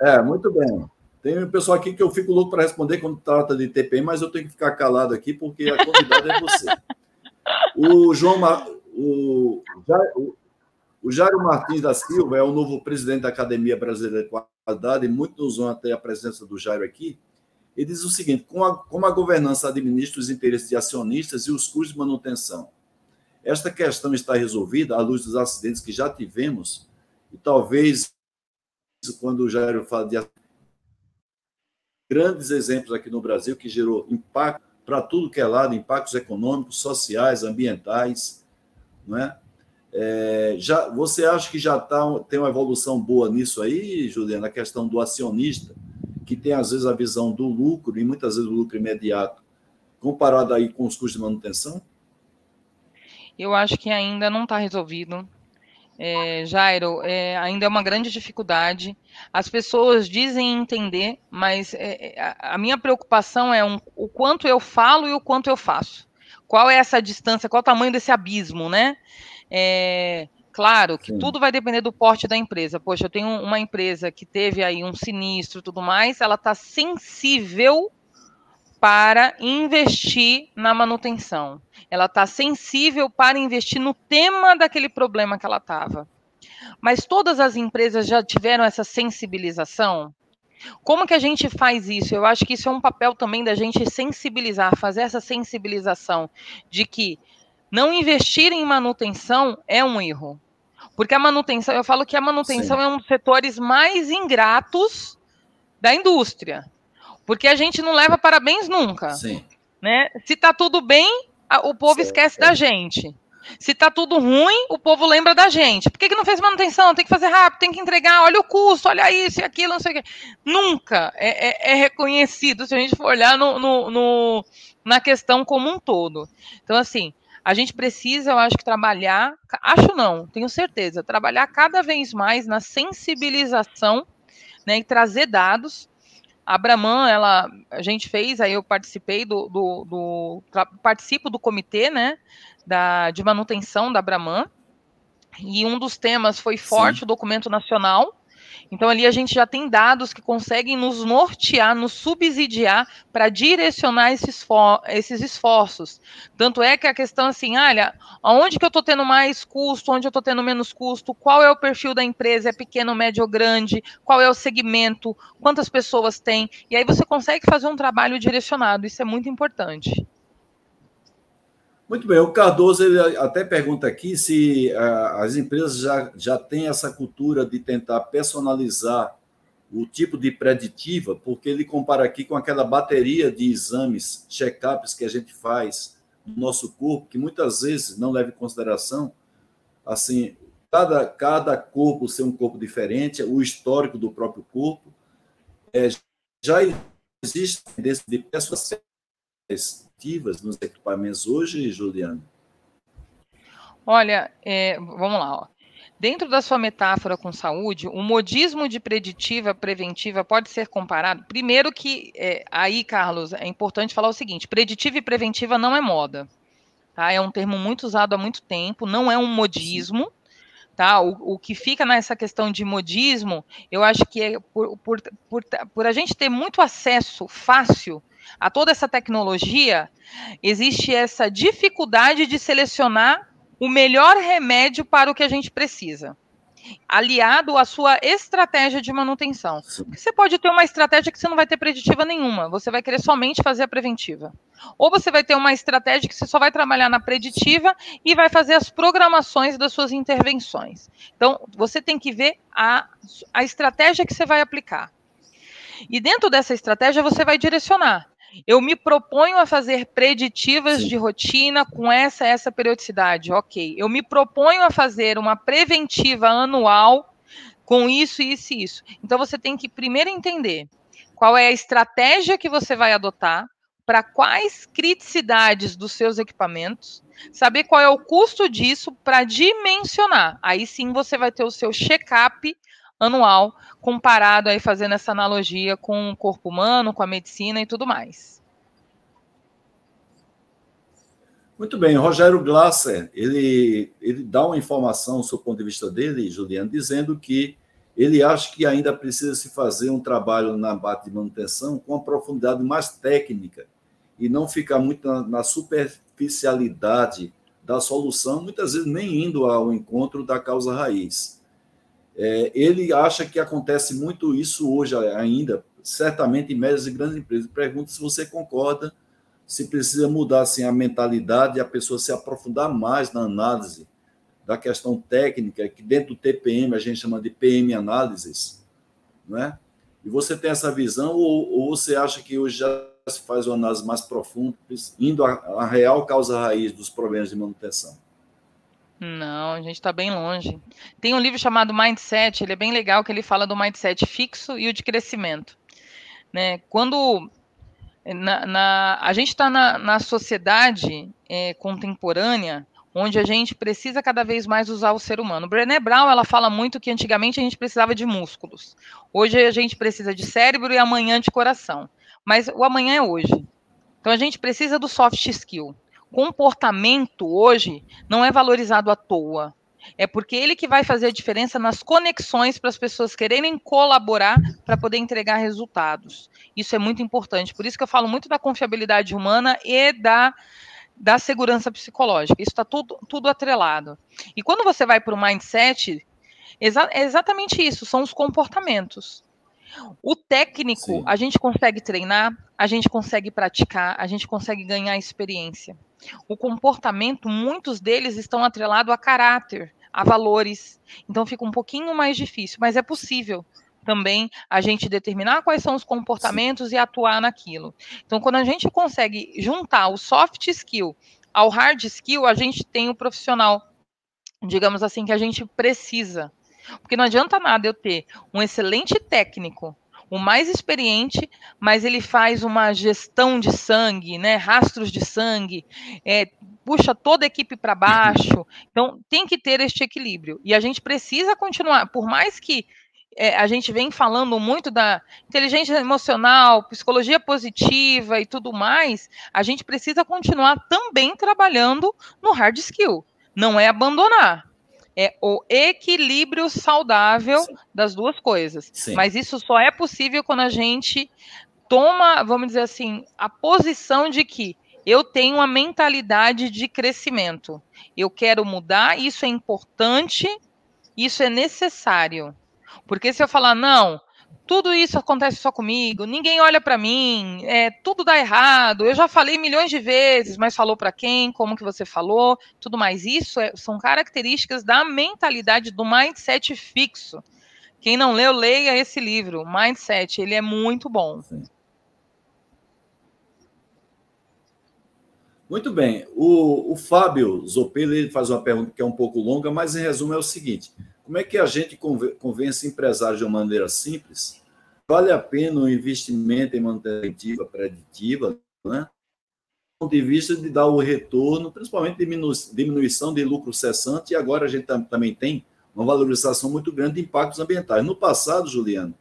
É, muito bem. Tem um pessoal aqui que eu fico louco para responder quando trata de TPM, mas eu tenho que ficar calado aqui porque a convidada é você. O João o, o Jairo Martins da Silva é o novo presidente da Academia Brasileira de Qualidade, e muito nos honra ter a presença do Jairo aqui. Ele diz o seguinte: como a, como a governança administra os interesses de acionistas e os custos de manutenção? Esta questão está resolvida à luz dos acidentes que já tivemos, e talvez, quando o Jairo fala de grandes exemplos aqui no Brasil que gerou impacto para tudo que é lado, impactos econômicos, sociais, ambientais, não é? é já, você acha que já tá, tem uma evolução boa nisso aí, Juliana, a questão do acionista, que tem às vezes a visão do lucro e muitas vezes o lucro imediato, comparado aí com os custos de manutenção? Eu acho que ainda não está resolvido é, Jairo, é, ainda é uma grande dificuldade. As pessoas dizem entender, mas é, é a minha preocupação é um, o quanto eu falo e o quanto eu faço. Qual é essa distância, qual o tamanho desse abismo, né? É, claro que Sim. tudo vai depender do porte da empresa. Poxa, eu tenho uma empresa que teve aí um sinistro e tudo mais, ela está sensível para investir na manutenção. Ela está sensível para investir no tema daquele problema que ela estava. Mas todas as empresas já tiveram essa sensibilização? Como que a gente faz isso? Eu acho que isso é um papel também da gente sensibilizar, fazer essa sensibilização de que não investir em manutenção é um erro. Porque a manutenção, eu falo que a manutenção Sim. é um dos setores mais ingratos da indústria. Porque a gente não leva parabéns nunca. Sim. Né? Se tá tudo bem, o povo esquece é. da gente. Se tá tudo ruim, o povo lembra da gente. Por que, que não fez manutenção? Tem que fazer rápido, tem que entregar, olha o custo, olha isso e aquilo, não sei o quê. Nunca é, é, é reconhecido se a gente for olhar no, no, no, na questão como um todo. Então, assim, a gente precisa, eu acho que trabalhar, acho não, tenho certeza, trabalhar cada vez mais na sensibilização né, e trazer dados a Braman, ela, a gente fez, aí eu participei do, do, do participo do comitê, né, da, de manutenção da Braman, e um dos temas foi forte Sim. o documento nacional, então, ali a gente já tem dados que conseguem nos nortear, nos subsidiar para direcionar esses, esses esforços. Tanto é que a questão assim, olha, onde que eu estou tendo mais custo, onde eu estou tendo menos custo, qual é o perfil da empresa, é pequeno, médio ou grande, qual é o segmento, quantas pessoas tem, e aí você consegue fazer um trabalho direcionado, isso é muito importante. Muito bem, o Cardoso ele até pergunta aqui se uh, as empresas já, já têm essa cultura de tentar personalizar o tipo de preditiva, porque ele compara aqui com aquela bateria de exames, check-ups que a gente faz no nosso corpo, que muitas vezes não leva em consideração, assim, cada, cada corpo ser um corpo diferente, o histórico do próprio corpo, é, já existe desse de pessoas ativas nos equipamentos hoje, Juliana? Olha, é, vamos lá. Ó. Dentro da sua metáfora com saúde, o modismo de preditiva preventiva pode ser comparado. Primeiro que é, aí, Carlos, é importante falar o seguinte: preditiva e preventiva não é moda. tá? É um termo muito usado há muito tempo, não é um modismo, tá? O, o que fica nessa questão de modismo, eu acho que é por, por, por, por a gente ter muito acesso fácil a toda essa tecnologia, existe essa dificuldade de selecionar o melhor remédio para o que a gente precisa aliado à sua estratégia de manutenção. Você pode ter uma estratégia que você não vai ter preditiva nenhuma, você vai querer somente fazer a preventiva. Ou você vai ter uma estratégia que você só vai trabalhar na preditiva e vai fazer as programações das suas intervenções. Então, você tem que ver a, a estratégia que você vai aplicar. E dentro dessa estratégia, você vai direcionar. Eu me proponho a fazer preditivas de rotina com essa essa periodicidade, ok. Eu me proponho a fazer uma preventiva anual com isso, isso e isso. Então você tem que primeiro entender qual é a estratégia que você vai adotar, para quais criticidades dos seus equipamentos, saber qual é o custo disso para dimensionar. Aí sim você vai ter o seu check-up anual, comparado aí fazendo essa analogia com o corpo humano, com a medicina e tudo mais. Muito bem, Rogério Glasser, ele, ele dá uma informação, do ponto de vista dele, Juliano, dizendo que ele acha que ainda precisa se fazer um trabalho na bate de manutenção com uma profundidade mais técnica e não ficar muito na, na superficialidade da solução, muitas vezes nem indo ao encontro da causa raiz. É, ele acha que acontece muito isso hoje ainda, certamente em médias e grandes empresas. Pergunta se você concorda, se precisa mudar assim, a mentalidade e a pessoa se aprofundar mais na análise da questão técnica, que dentro do TPM a gente chama de PM análises, não é? E você tem essa visão ou, ou você acha que hoje já se faz uma análise mais profunda, indo à real causa raiz dos problemas de manutenção? Não, a gente está bem longe. Tem um livro chamado Mindset, ele é bem legal, que ele fala do mindset fixo e o de crescimento. Né? Quando na, na a gente está na, na, sociedade é, contemporânea, onde a gente precisa cada vez mais usar o ser humano. Brené Brown ela fala muito que antigamente a gente precisava de músculos. Hoje a gente precisa de cérebro e amanhã de coração. Mas o amanhã é hoje. Então a gente precisa do soft skill comportamento hoje não é valorizado à toa. É porque ele que vai fazer a diferença nas conexões para as pessoas quererem colaborar para poder entregar resultados. Isso é muito importante. Por isso que eu falo muito da confiabilidade humana e da, da segurança psicológica. Isso está tudo, tudo atrelado. E quando você vai para o mindset, exa é exatamente isso, são os comportamentos. O técnico, Sim. a gente consegue treinar, a gente consegue praticar, a gente consegue ganhar experiência. O comportamento, muitos deles estão atrelados a caráter, a valores. Então fica um pouquinho mais difícil, mas é possível também a gente determinar quais são os comportamentos Sim. e atuar naquilo. Então, quando a gente consegue juntar o soft skill ao hard skill, a gente tem o profissional, digamos assim, que a gente precisa. Porque não adianta nada eu ter um excelente técnico o mais experiente, mas ele faz uma gestão de sangue, né, rastros de sangue, é, puxa toda a equipe para baixo. Então, tem que ter este equilíbrio. E a gente precisa continuar, por mais que é, a gente vem falando muito da inteligência emocional, psicologia positiva e tudo mais, a gente precisa continuar também trabalhando no hard skill. Não é abandonar, é o equilíbrio saudável Sim. das duas coisas. Sim. Mas isso só é possível quando a gente toma, vamos dizer assim, a posição de que eu tenho uma mentalidade de crescimento. Eu quero mudar, isso é importante, isso é necessário. Porque se eu falar, não, tudo isso acontece só comigo, ninguém olha para mim, é, tudo dá errado. Eu já falei milhões de vezes, mas falou para quem, como que você falou, tudo mais. Isso é, são características da mentalidade do mindset fixo. Quem não leu, leia esse livro, Mindset. Ele é muito bom. Muito bem. O, o Fábio Zopelo ele faz uma pergunta que é um pouco longa, mas em resumo é o seguinte: como é que a gente convence empresários de uma maneira simples? Vale a pena um investimento em manutentiva preditiva, né? Do ponto de vista de dar o retorno, principalmente diminu diminuição de lucro cessante, e agora a gente também tem uma valorização muito grande de impactos ambientais. No passado, Juliano,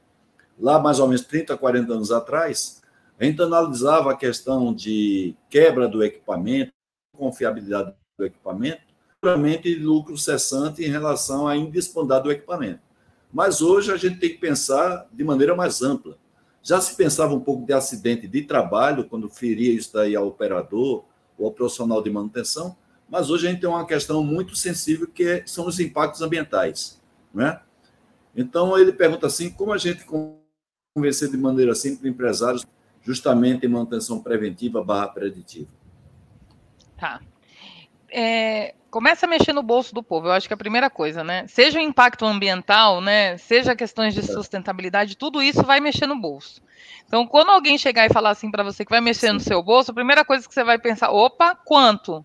lá mais ou menos 30, 40 anos atrás, a gente analisava a questão de quebra do equipamento, confiabilidade do equipamento, puramente lucro cessante em relação à indisponibilidade do equipamento. Mas hoje a gente tem que pensar de maneira mais ampla. Já se pensava um pouco de acidente de trabalho, quando feria isso daí ao operador ou ao profissional de manutenção, mas hoje a gente tem uma questão muito sensível que são os impactos ambientais. Né? Então, ele pergunta assim, como a gente convencer de maneira simples empresários justamente em manutenção preventiva barra preditiva? Tá. É, começa a mexer no bolso do povo, eu acho que é a primeira coisa, né? Seja o impacto ambiental, né? Seja questões de sustentabilidade, tudo isso vai mexer no bolso. Então, quando alguém chegar e falar assim para você que vai mexer no seu bolso, a primeira coisa que você vai pensar, opa, quanto?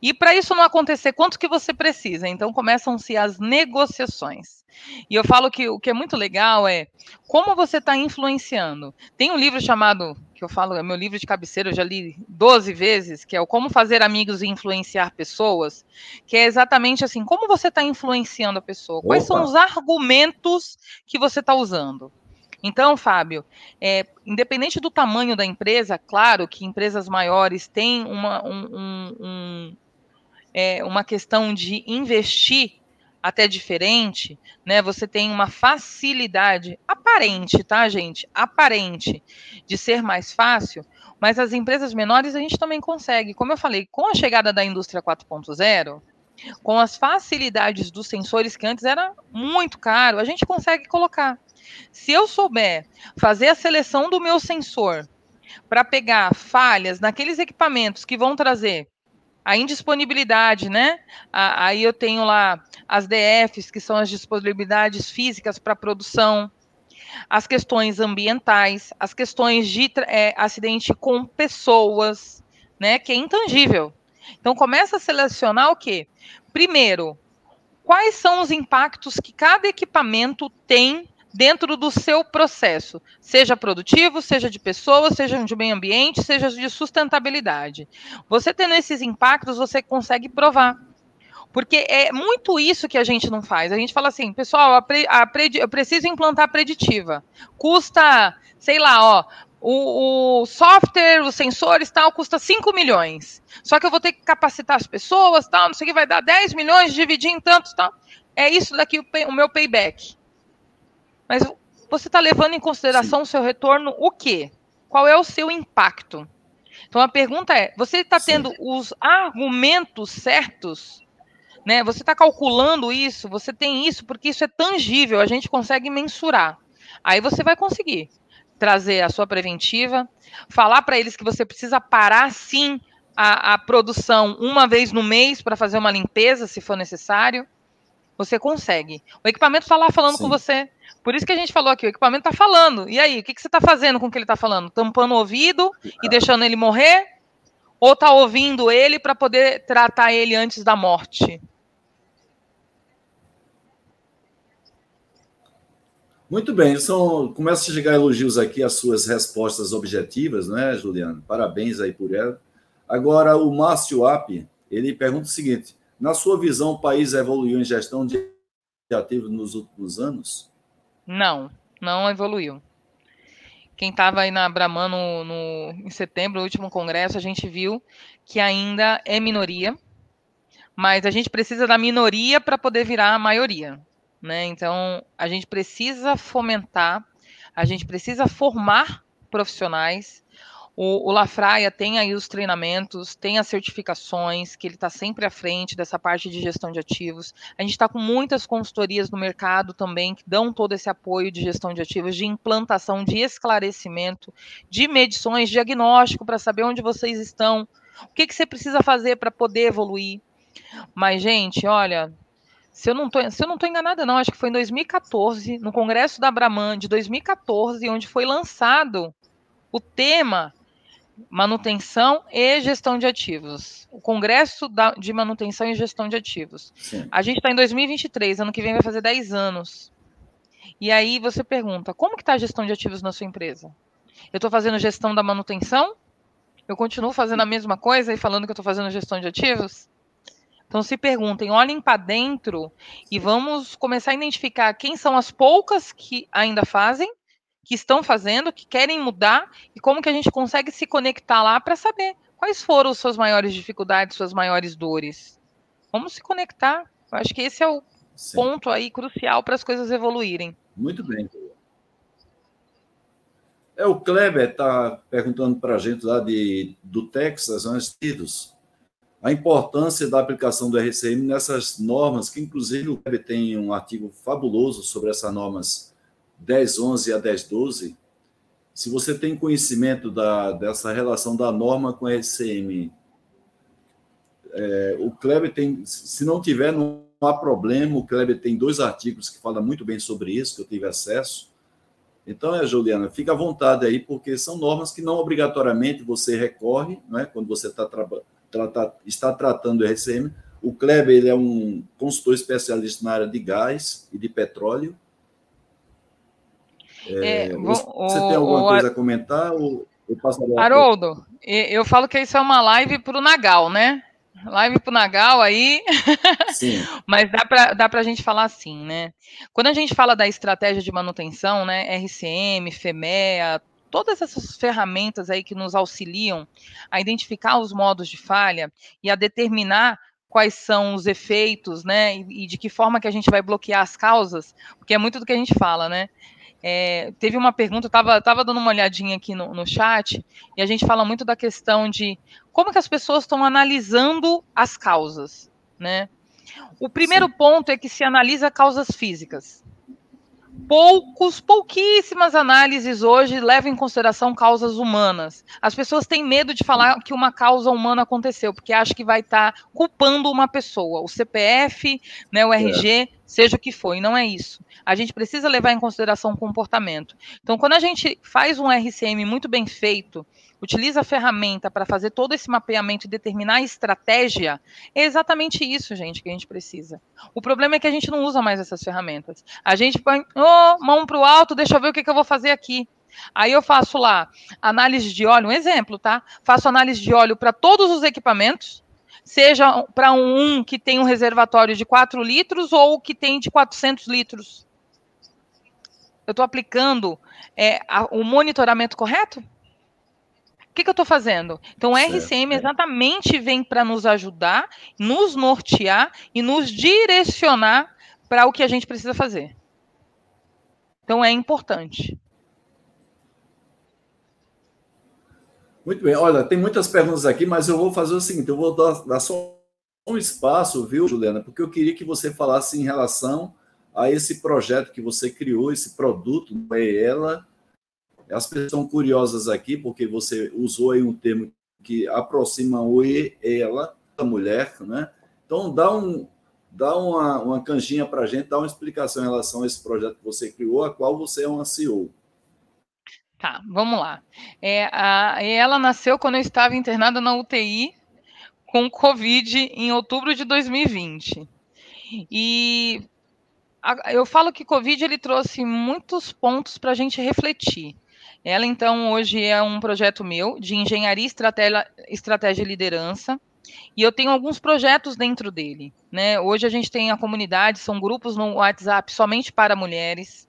E para isso não acontecer, quanto que você precisa? Então começam-se as negociações. E eu falo que o que é muito legal é como você está influenciando. Tem um livro chamado, que eu falo, é meu livro de cabeceira, eu já li 12 vezes, que é o Como Fazer Amigos e Influenciar Pessoas, que é exatamente assim, como você está influenciando a pessoa, quais Opa. são os argumentos que você está usando. Então, Fábio, é, independente do tamanho da empresa, claro que empresas maiores têm uma, um, um, um, é, uma questão de investir até diferente, né? Você tem uma facilidade aparente, tá, gente? Aparente de ser mais fácil, mas as empresas menores a gente também consegue. Como eu falei, com a chegada da indústria 4.0, com as facilidades dos sensores que antes era muito caro, a gente consegue colocar. Se eu souber fazer a seleção do meu sensor para pegar falhas naqueles equipamentos que vão trazer a indisponibilidade, né? Aí eu tenho lá as DFs, que são as disponibilidades físicas para produção, as questões ambientais, as questões de é, acidente com pessoas, né? Que é intangível. Então começa a selecionar o quê? Primeiro, quais são os impactos que cada equipamento tem dentro do seu processo, seja produtivo, seja de pessoas, seja de meio ambiente, seja de sustentabilidade. Você tendo esses impactos, você consegue provar. Porque é muito isso que a gente não faz. A gente fala assim, pessoal, a pre, a pre, eu preciso implantar preditiva. Custa, sei lá, ó, o, o, software, os sensores tal, custa 5 milhões. Só que eu vou ter que capacitar as pessoas, tal, não sei o que vai dar 10 milhões, dividir em tantos, tal. É isso daqui o, o meu payback. Mas você está levando em consideração Sim. o seu retorno o quê? Qual é o seu impacto? Então a pergunta é: você está tendo os argumentos certos? Né? Você está calculando isso? Você tem isso porque isso é tangível, a gente consegue mensurar. Aí você vai conseguir trazer a sua preventiva, falar para eles que você precisa parar sim a, a produção uma vez no mês para fazer uma limpeza, se for necessário. Você consegue. O equipamento está lá falando sim. com você. Por isso que a gente falou aqui, o equipamento está falando. E aí, o que, que você está fazendo com o que ele está falando? Tampando o ouvido e deixando ele morrer? Ou está ouvindo ele para poder tratar ele antes da morte? Muito bem, são, começa a chegar elogios aqui às suas respostas objetivas, né, Juliano? Parabéns aí por ela. Agora, o Márcio App, ele pergunta o seguinte: na sua visão, o país evoluiu em gestão de ativos nos últimos anos? Não, não evoluiu. Quem estava aí na Brahman no, no, em setembro, no último congresso, a gente viu que ainda é minoria, mas a gente precisa da minoria para poder virar a maioria. Né? Então, a gente precisa fomentar, a gente precisa formar profissionais o, o Lafraia tem aí os treinamentos, tem as certificações, que ele está sempre à frente dessa parte de gestão de ativos. A gente está com muitas consultorias no mercado também que dão todo esse apoio de gestão de ativos, de implantação, de esclarecimento, de medições, diagnóstico para saber onde vocês estão, o que, que você precisa fazer para poder evoluir. Mas, gente, olha, se eu não tô, se eu não estou enganada, não, acho que foi em 2014, no Congresso da Brahman de 2014, onde foi lançado o tema manutenção e gestão de ativos. O Congresso de Manutenção e Gestão de Ativos. Sim. A gente está em 2023, ano que vem vai fazer 10 anos. E aí você pergunta, como que está a gestão de ativos na sua empresa? Eu estou fazendo gestão da manutenção? Eu continuo fazendo a mesma coisa e falando que eu estou fazendo gestão de ativos? Então se perguntem, olhem para dentro e vamos começar a identificar quem são as poucas que ainda fazem que estão fazendo, que querem mudar e como que a gente consegue se conectar lá para saber quais foram suas maiores dificuldades, suas maiores dores? Vamos se conectar. Eu acho que esse é o Sim. ponto aí crucial para as coisas evoluírem. Muito bem. É, o Kleber está perguntando para a gente lá de, do Texas, Estados Unidos, a importância da aplicação do RCM nessas normas, que inclusive o Kleber tem um artigo fabuloso sobre essas normas 1011 a 1012. Se você tem conhecimento da, dessa relação da norma com o RCM, é, o Kleber tem, se não tiver, não há problema, o Kleber tem dois artigos que falam muito bem sobre isso, que eu tive acesso, então, é, Juliana, fica à vontade aí, porque são normas que não obrigatoriamente você recorre, não é? quando você tá trata, está tratando o RCM. O Kleber ele é um consultor especialista na área de gás e de petróleo. É, é, você, o, tem alguma o, coisa a comentar? Ou eu passo Haroldo, eu falo que isso é uma live para o Nagal, né? Live pro Nagal aí. Sim. Mas dá para dá a gente falar assim, né? Quando a gente fala da estratégia de manutenção, né? RCM, FEMEA, todas essas ferramentas aí que nos auxiliam a identificar os modos de falha e a determinar quais são os efeitos, né? E, e de que forma que a gente vai bloquear as causas, porque é muito do que a gente fala, né? É, teve uma pergunta, estava tava dando uma olhadinha aqui no, no chat, e a gente fala muito da questão de como que as pessoas estão analisando as causas, né? O primeiro Sim. ponto é que se analisa causas físicas poucos, pouquíssimas análises hoje levam em consideração causas humanas. As pessoas têm medo de falar que uma causa humana aconteceu, porque acham que vai estar tá culpando uma pessoa, o CPF, né, o RG, é. seja o que for, e não é isso. A gente precisa levar em consideração o comportamento. Então, quando a gente faz um RCM muito bem feito, utiliza a ferramenta para fazer todo esse mapeamento e determinar a estratégia, é exatamente isso, gente, que a gente precisa. O problema é que a gente não usa mais essas ferramentas. A gente põe, oh, mão para o alto, deixa eu ver o que, que eu vou fazer aqui. Aí eu faço lá análise de óleo, um exemplo, tá? Faço análise de óleo para todos os equipamentos, seja para um que tem um reservatório de 4 litros ou que tem de 400 litros. Eu estou aplicando é, a, o monitoramento correto? O que, que eu estou fazendo? Então, o RCM exatamente vem para nos ajudar, nos nortear e nos direcionar para o que a gente precisa fazer. Então, é importante. Muito bem. Olha, tem muitas perguntas aqui, mas eu vou fazer o seguinte: eu vou dar, dar só um espaço, viu, Juliana? Porque eu queria que você falasse em relação a esse projeto que você criou, esse produto, é ela as pessoas são curiosas aqui, porque você usou aí um termo que aproxima o e, ela, a mulher, né? Então, dá, um, dá uma, uma canjinha para a gente, dá uma explicação em relação a esse projeto que você criou, a qual você é uma CEO. Tá, vamos lá. É, a, ela nasceu quando eu estava internada na UTI com Covid em outubro de 2020. E a, eu falo que Covid ele trouxe muitos pontos para a gente refletir. Ela, então, hoje é um projeto meu de engenharia, estratégia, estratégia e liderança. E eu tenho alguns projetos dentro dele. Né? Hoje a gente tem a comunidade, são grupos no WhatsApp somente para mulheres.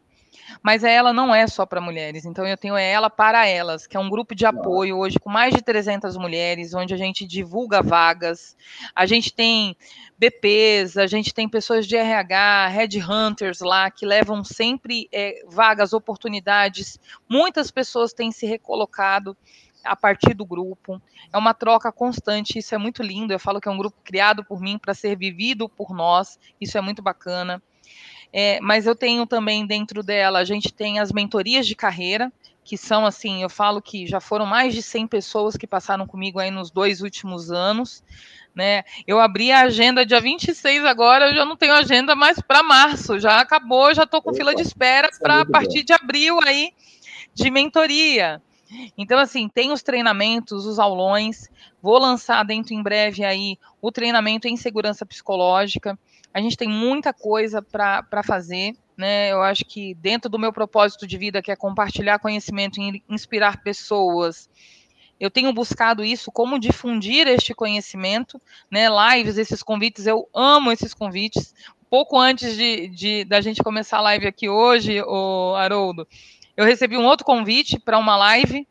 Mas ela não é só para mulheres, então eu tenho ela para elas, que é um grupo de apoio hoje com mais de 300 mulheres, onde a gente divulga vagas. A gente tem BPs, a gente tem pessoas de RH, headhunters lá, que levam sempre é, vagas, oportunidades. Muitas pessoas têm se recolocado a partir do grupo. É uma troca constante, isso é muito lindo. Eu falo que é um grupo criado por mim para ser vivido por nós, isso é muito bacana. É, mas eu tenho também dentro dela, a gente tem as mentorias de carreira, que são assim, eu falo que já foram mais de 100 pessoas que passaram comigo aí nos dois últimos anos, né? Eu abri a agenda dia 26 agora, eu já não tenho agenda mais para março, já acabou, já estou com Opa, fila de espera para a partir bom. de abril aí de mentoria. Então, assim, tem os treinamentos, os aulões, vou lançar dentro em breve aí o treinamento em segurança psicológica. A gente tem muita coisa para fazer, né? Eu acho que dentro do meu propósito de vida, que é compartilhar conhecimento e inspirar pessoas, eu tenho buscado isso, como difundir este conhecimento, né? Lives, esses convites, eu amo esses convites. Pouco antes de, de da gente começar a live aqui hoje, o Haroldo, eu recebi um outro convite para uma live.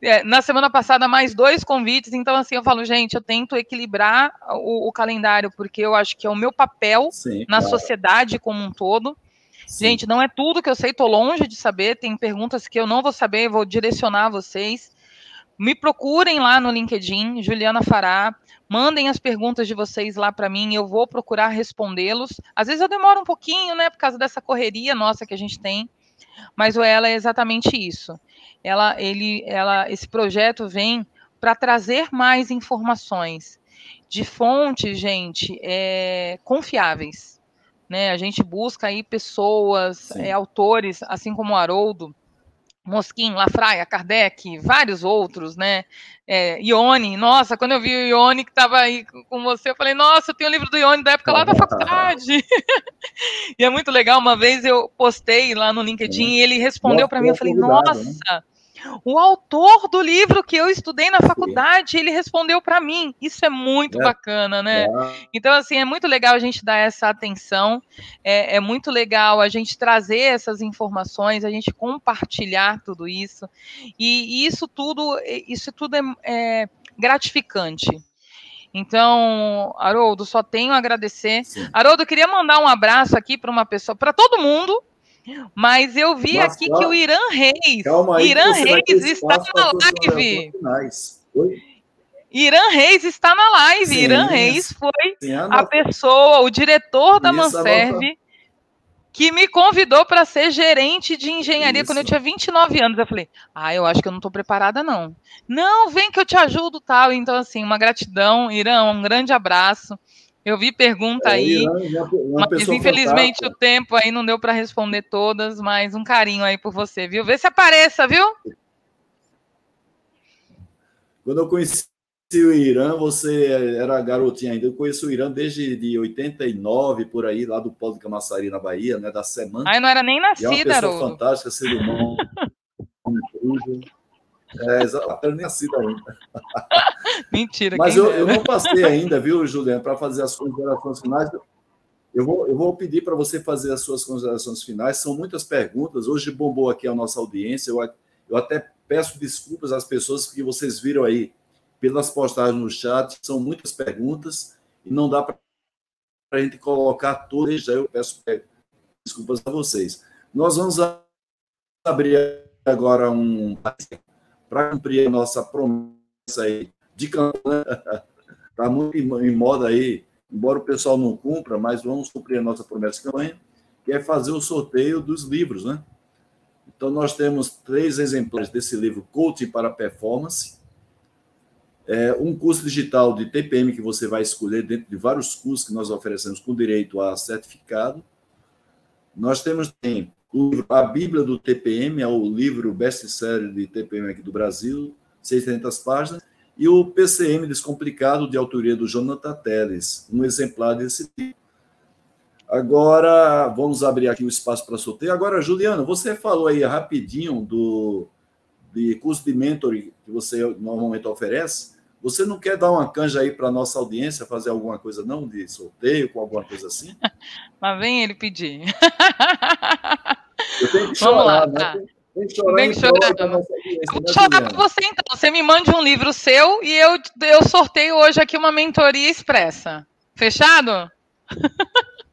É, na semana passada, mais dois convites. Então, assim, eu falo, gente, eu tento equilibrar o, o calendário, porque eu acho que é o meu papel Sim, na claro. sociedade como um todo. Sim. Gente, não é tudo que eu sei, estou longe de saber. Tem perguntas que eu não vou saber, vou direcionar vocês. Me procurem lá no LinkedIn, Juliana Fará. Mandem as perguntas de vocês lá para mim, eu vou procurar respondê-los. Às vezes eu demoro um pouquinho, né, por causa dessa correria nossa que a gente tem, mas o ela é exatamente isso. Ela, ele, ela, esse projeto vem para trazer mais informações de fontes, gente, é, confiáveis. Né? A gente busca aí pessoas, é, autores, assim como o Haroldo, Mosquim, Lafraia, Kardec, vários outros, né? É, Ione, nossa, quando eu vi o Ione que estava aí com você, eu falei, nossa, eu tenho o livro do Ione da época lá da faculdade. e é muito legal, uma vez eu postei lá no LinkedIn e ele respondeu para mim, eu falei, nossa, né? O autor do livro que eu estudei na faculdade, ele respondeu para mim. Isso é muito é. bacana, né? É. Então, assim, é muito legal a gente dar essa atenção, é, é, muito legal a gente trazer essas informações, a gente compartilhar tudo isso. E, e isso tudo, isso tudo é, é gratificante. Então, Haroldo, só tenho a agradecer. Sim. Haroldo, queria mandar um abraço aqui para uma pessoa, para todo mundo, mas eu vi Mas, aqui que o Irã Reis. Aí, Irã Reis está na live. Irã Reis está na live. Sim, Irã Reis foi sim, a pessoa, o diretor da Manserve, que me convidou para ser gerente de engenharia Isso. quando eu tinha 29 anos. Eu falei, ah, eu acho que eu não estou preparada, não. Não, vem que eu te ajudo, tal. Então, assim, uma gratidão, Irã, um grande abraço. Eu vi pergunta é, aí, uma mas infelizmente fantástica. o tempo aí não deu para responder todas, mas um carinho aí por você, viu? Vê se apareça, viu? Quando eu conheci o Irã, você era garotinha ainda. Eu conheço o Irã desde de 89, por aí, lá do Polo de Camaçari, na Bahia, né? Da semana. Eu não era nem nascida, é uma pessoa Haroldo. fantástica, ser humano. É, exato, nem nascido ainda. Mentira. Mas eu, eu, não passei ainda, viu, Juliano, para fazer as considerações finais. Eu vou, eu vou pedir para você fazer as suas considerações finais. São muitas perguntas. Hoje bombou aqui a nossa audiência. Eu, eu até peço desculpas às pessoas que vocês viram aí pelas postagens no chat. São muitas perguntas e não dá para a gente colocar todas. Já eu peço desculpas a vocês. Nós vamos abrir agora um para cumprir a nossa promessa aí de campanha. Está muito em moda aí, embora o pessoal não cumpra, mas vamos cumprir a nossa promessa de campanha, que é fazer o sorteio dos livros, né? Então, nós temos três exemplares desse livro, Coaching para Performance, é um curso digital de TPM que você vai escolher dentro de vários cursos que nós oferecemos com direito a certificado. Nós temos também livro A Bíblia do TPM, é o livro best-seller de TPM aqui do Brasil, 600 páginas, e o PCM Descomplicado, de autoria do Jonathan Teles, um exemplar desse livro. Agora, vamos abrir aqui o espaço para sorteio. Agora, Juliana, você falou aí rapidinho do de curso de mentoring que você normalmente oferece. Você não quer dar uma canja aí para nossa audiência, fazer alguma coisa, não? De sorteio, com alguma coisa assim? Mas vem ele pedir. Eu tenho que chorar, Vamos lá, né? tá. Tem que chorar, Tem que chorar. Eu vou chorar para você, então. Você me mande um livro seu e eu, eu sorteio hoje aqui uma mentoria expressa. Fechado?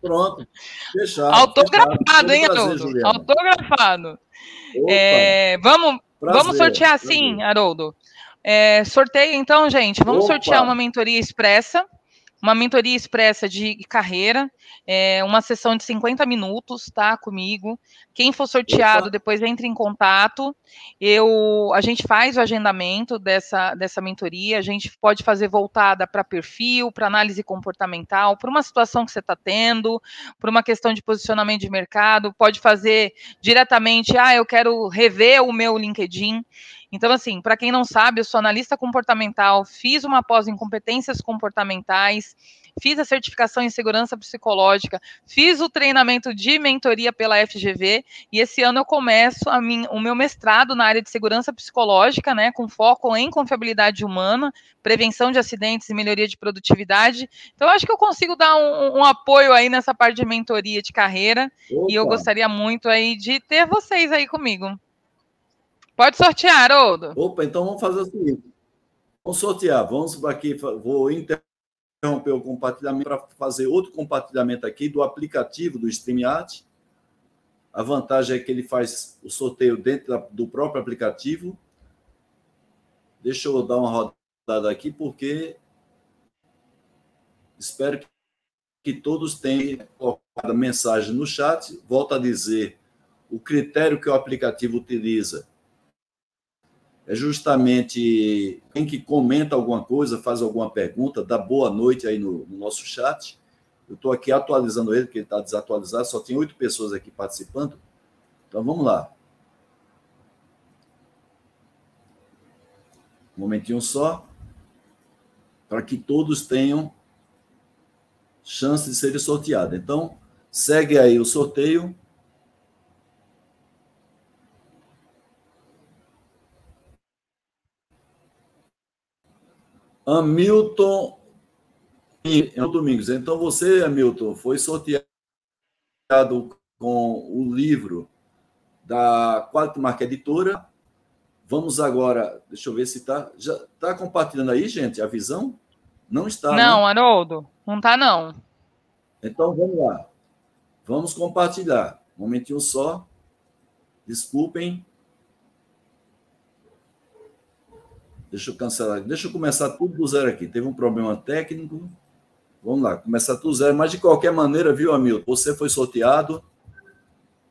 Pronto. Fechado. Autografado, fechado. hein, Haroldo? Autografado. É, vamos, vamos sortear assim, Haroldo. É, sorteio, então, gente. Vamos Opa. sortear uma mentoria expressa uma mentoria expressa de carreira, é, uma sessão de 50 minutos, tá? Comigo. Quem for sorteado, Opa. depois entre em contato. Eu, a gente faz o agendamento dessa, dessa mentoria, a gente pode fazer voltada para perfil, para análise comportamental, para uma situação que você está tendo, para uma questão de posicionamento de mercado, pode fazer diretamente, ah, eu quero rever o meu LinkedIn. Então, assim, para quem não sabe, eu sou analista comportamental, fiz uma pós em competências comportamentais, fiz a certificação em segurança psicológica, fiz o treinamento de mentoria pela FGV e esse ano eu começo minha, o meu mestrado na área de segurança psicológica, né, com foco em confiabilidade humana, prevenção de acidentes e melhoria de produtividade. Então, eu acho que eu consigo dar um, um apoio aí nessa parte de mentoria de carreira Opa. e eu gostaria muito aí de ter vocês aí comigo. Pode sortear, Haroldo. Opa, então vamos fazer o seguinte. Vamos sortear. Vamos aqui, vou interromper o compartilhamento para fazer outro compartilhamento aqui do aplicativo do StreamYard. A vantagem é que ele faz o sorteio dentro do próprio aplicativo. Deixa eu dar uma rodada aqui, porque espero que todos tenham colocado mensagem no chat. Volto a dizer, o critério que o aplicativo utiliza é justamente quem que comenta alguma coisa, faz alguma pergunta, dá boa noite aí no, no nosso chat. Eu estou aqui atualizando ele, porque ele está desatualizado, só tem oito pessoas aqui participando. Então vamos lá. Um momentinho só, para que todos tenham chance de serem sorteados. Então, segue aí o sorteio. Hamilton Domingos. Então, você, Hamilton, foi sorteado com o livro da Quality Marca Editora. Vamos agora, deixa eu ver se está. Já está compartilhando aí, gente, a visão? Não está. Não, né? Haroldo, não está, não. Então, vamos lá. Vamos compartilhar. Um momentinho só. Desculpem. Deixa eu cancelar. Deixa eu começar tudo do zero aqui. Teve um problema técnico. Vamos lá, começar tudo zero. Mas de qualquer maneira, viu, Hamilton? Você foi sorteado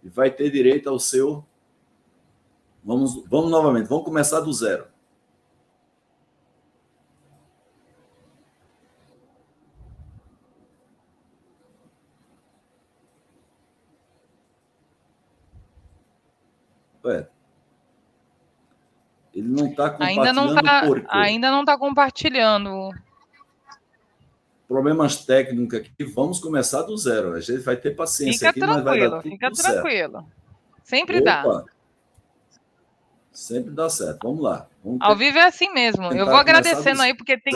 e vai ter direito ao seu. Vamos, vamos novamente, vamos começar do zero. Ele não está compartilhando. Ainda não está ainda não tá compartilhando. Problemas técnicos aqui. Vamos começar do zero. A gente vai ter paciência fica aqui, tranquilo, mas vai dar tudo Fica tranquilo. Certo. Sempre Opa. dá. Sempre dá certo. Vamos lá. Vamos Ao vivo é assim mesmo. Eu vou agradecendo aí, porque tem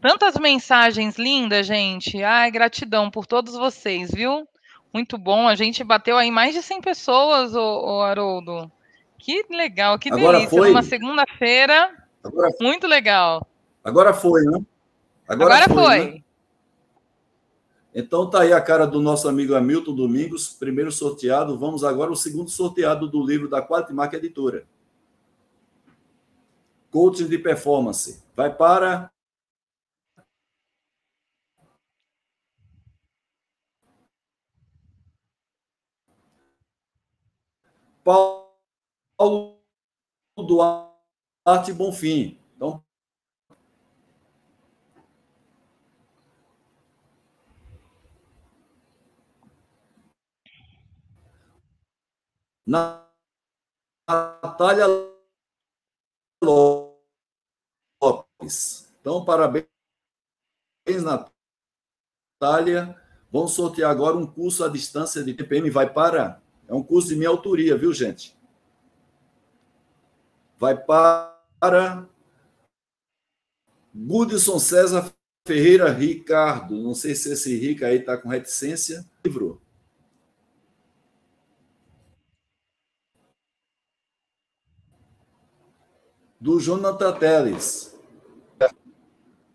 tantas mensagens lindas, gente. Ai, gratidão por todos vocês, viu? Muito bom. A gente bateu aí mais de 100 pessoas, o, o Haroldo. Que legal, que Agora delícia. Foi. Numa segunda-feira. Muito legal. Agora foi, né? Agora, Agora foi. foi. Né? Então tá aí a cara do nosso amigo Hamilton Domingos, primeiro sorteado. Vamos agora ao segundo sorteado do livro da Qualimark Editora. Coaching de Performance. Vai para Paulo Paulo Duarte Bonfim. Então, Natália Lopes. Então, parabéns, Natália. Vamos sortear agora um curso à distância de TPM. Vai para. É um curso de minha autoria, viu, gente? Vai para Budson César Ferreira Ricardo. Não sei se esse Rica aí está com reticência. Livro. Do Jonathan Teles.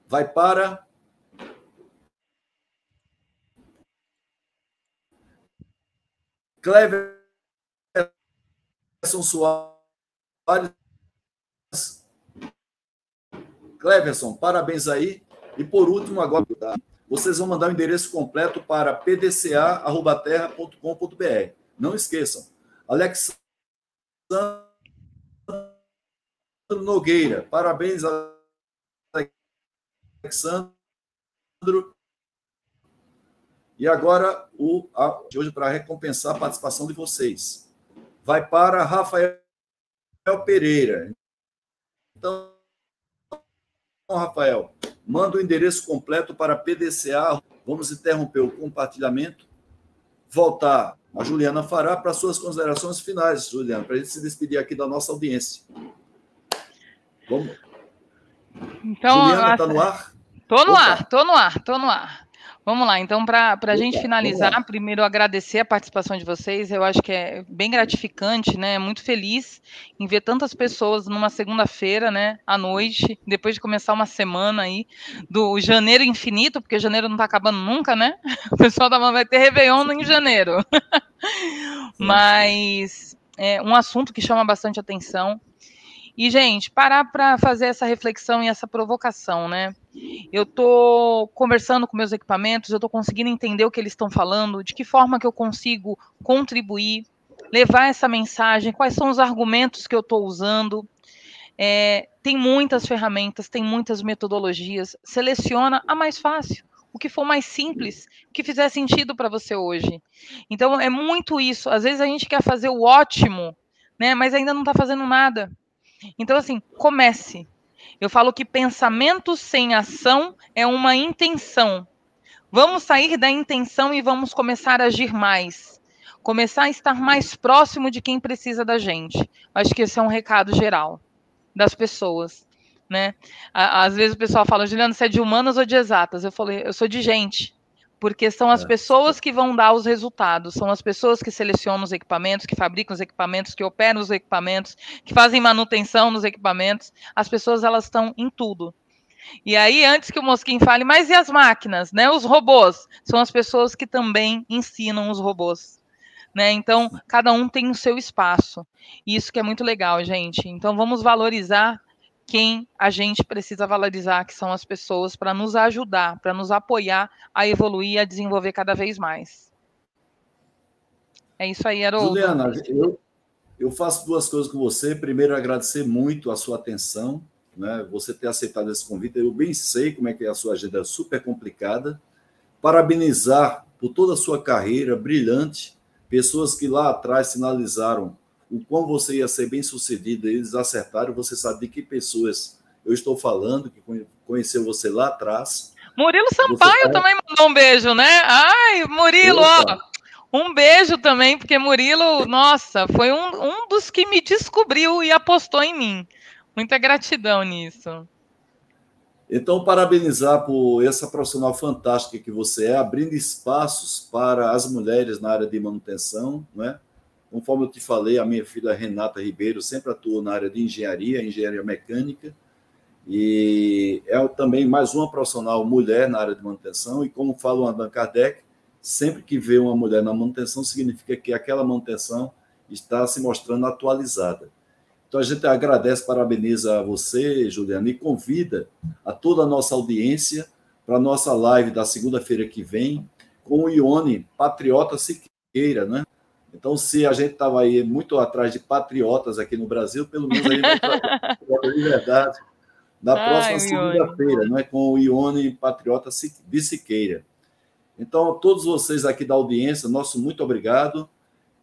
Vai para. Cleverson Soares Cleverson, parabéns aí. E por último, agora, tá? vocês vão mandar o endereço completo para pdca.terra.com.br. Não esqueçam. Alexandre Nogueira, parabéns, Alexandre. E agora, o, a, de hoje, para recompensar a participação de vocês, vai para Rafael Pereira. Então, Rafael, manda o endereço completo para PDCA. Vamos interromper o compartilhamento. Voltar. A Juliana fará para suas considerações finais, Juliana, para a gente se despedir aqui da nossa audiência. Vamos. Então, Juliana, está no ar? Estou no Opa. ar, estou no ar, estou no ar. Vamos lá, então, para a gente finalizar, primeiro agradecer a participação de vocês. Eu acho que é bem gratificante, né? Muito feliz em ver tantas pessoas numa segunda-feira, né? À noite, depois de começar uma semana aí do janeiro infinito, porque janeiro não está acabando nunca, né? O pessoal da vai ter Réveillon em janeiro. Mas é um assunto que chama bastante atenção. E, gente, parar para fazer essa reflexão e essa provocação, né? Eu estou conversando com meus equipamentos, eu estou conseguindo entender o que eles estão falando, de que forma que eu consigo contribuir, levar essa mensagem, quais são os argumentos que eu estou usando. É, tem muitas ferramentas, tem muitas metodologias. Seleciona a mais fácil, o que for mais simples, o que fizer sentido para você hoje. Então é muito isso. Às vezes a gente quer fazer o ótimo, né? Mas ainda não está fazendo nada. Então, assim, comece. Eu falo que pensamento sem ação é uma intenção. Vamos sair da intenção e vamos começar a agir mais. Começar a estar mais próximo de quem precisa da gente. Acho que esse é um recado geral das pessoas. Né? Às vezes o pessoal fala, Juliana, você é de humanas ou de exatas? Eu falei, eu sou de gente porque são as é. pessoas que vão dar os resultados, são as pessoas que selecionam os equipamentos, que fabricam os equipamentos, que operam os equipamentos, que fazem manutenção nos equipamentos. As pessoas elas estão em tudo. E aí, antes que o Mosquim fale, mas e as máquinas, né? Os robôs são as pessoas que também ensinam os robôs. Né? Então, cada um tem o seu espaço. Isso que é muito legal, gente. Então, vamos valorizar quem a gente precisa valorizar, que são as pessoas, para nos ajudar, para nos apoiar a evoluir a desenvolver cada vez mais. É isso aí, Haroldo. Juliana, eu, eu faço duas coisas com você. Primeiro, agradecer muito a sua atenção, né? você ter aceitado esse convite. Eu bem sei como é que é a sua agenda super complicada. Parabenizar por toda a sua carreira brilhante, pessoas que lá atrás sinalizaram o quão você ia ser bem sucedido, eles acertaram, você sabe de que pessoas eu estou falando, que conheceu você lá atrás. Murilo Sampaio tá... também mandou um beijo, né? Ai, Murilo, Opa. ó, um beijo também, porque Murilo, nossa, foi um, um dos que me descobriu e apostou em mim. Muita gratidão nisso. Então, parabenizar por essa profissional fantástica que você é, abrindo espaços para as mulheres na área de manutenção, não é? Conforme eu te falei, a minha filha Renata Ribeiro sempre atuou na área de engenharia, engenharia mecânica, e é também mais uma profissional mulher na área de manutenção. E como fala o Allan Kardec, sempre que vê uma mulher na manutenção, significa que aquela manutenção está se mostrando atualizada. Então a gente agradece, parabeniza a você, Juliana, e convida a toda a nossa audiência para a nossa live da segunda-feira que vem com o Ione Patriota Siqueira, né? Então, se a gente estava aí muito atrás de patriotas aqui no Brasil, pelo menos a gente vai de verdade na próxima segunda-feira, não é com o Ione Patriota de Siqueira. Então, todos vocês aqui da audiência, nosso muito obrigado.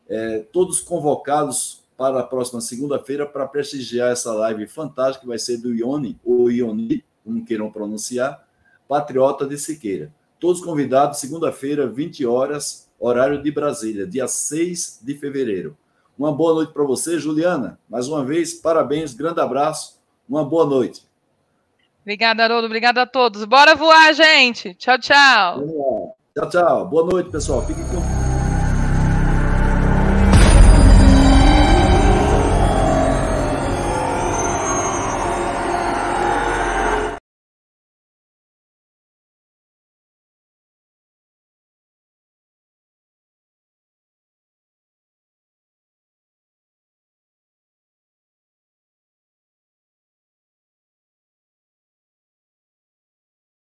É, todos convocados para a próxima segunda-feira para prestigiar essa live fantástica que vai ser do Ione, ou Ioni, como queiram pronunciar, Patriota de Siqueira. Todos convidados, segunda-feira, 20 horas, horário de Brasília, dia 6 de fevereiro. Uma boa noite para você, Juliana. Mais uma vez, parabéns, grande abraço, uma boa noite. Obrigada, Haroldo. Obrigada a todos. Bora voar, gente. Tchau, tchau. Tchau, tchau. Boa noite, pessoal. Fiquem com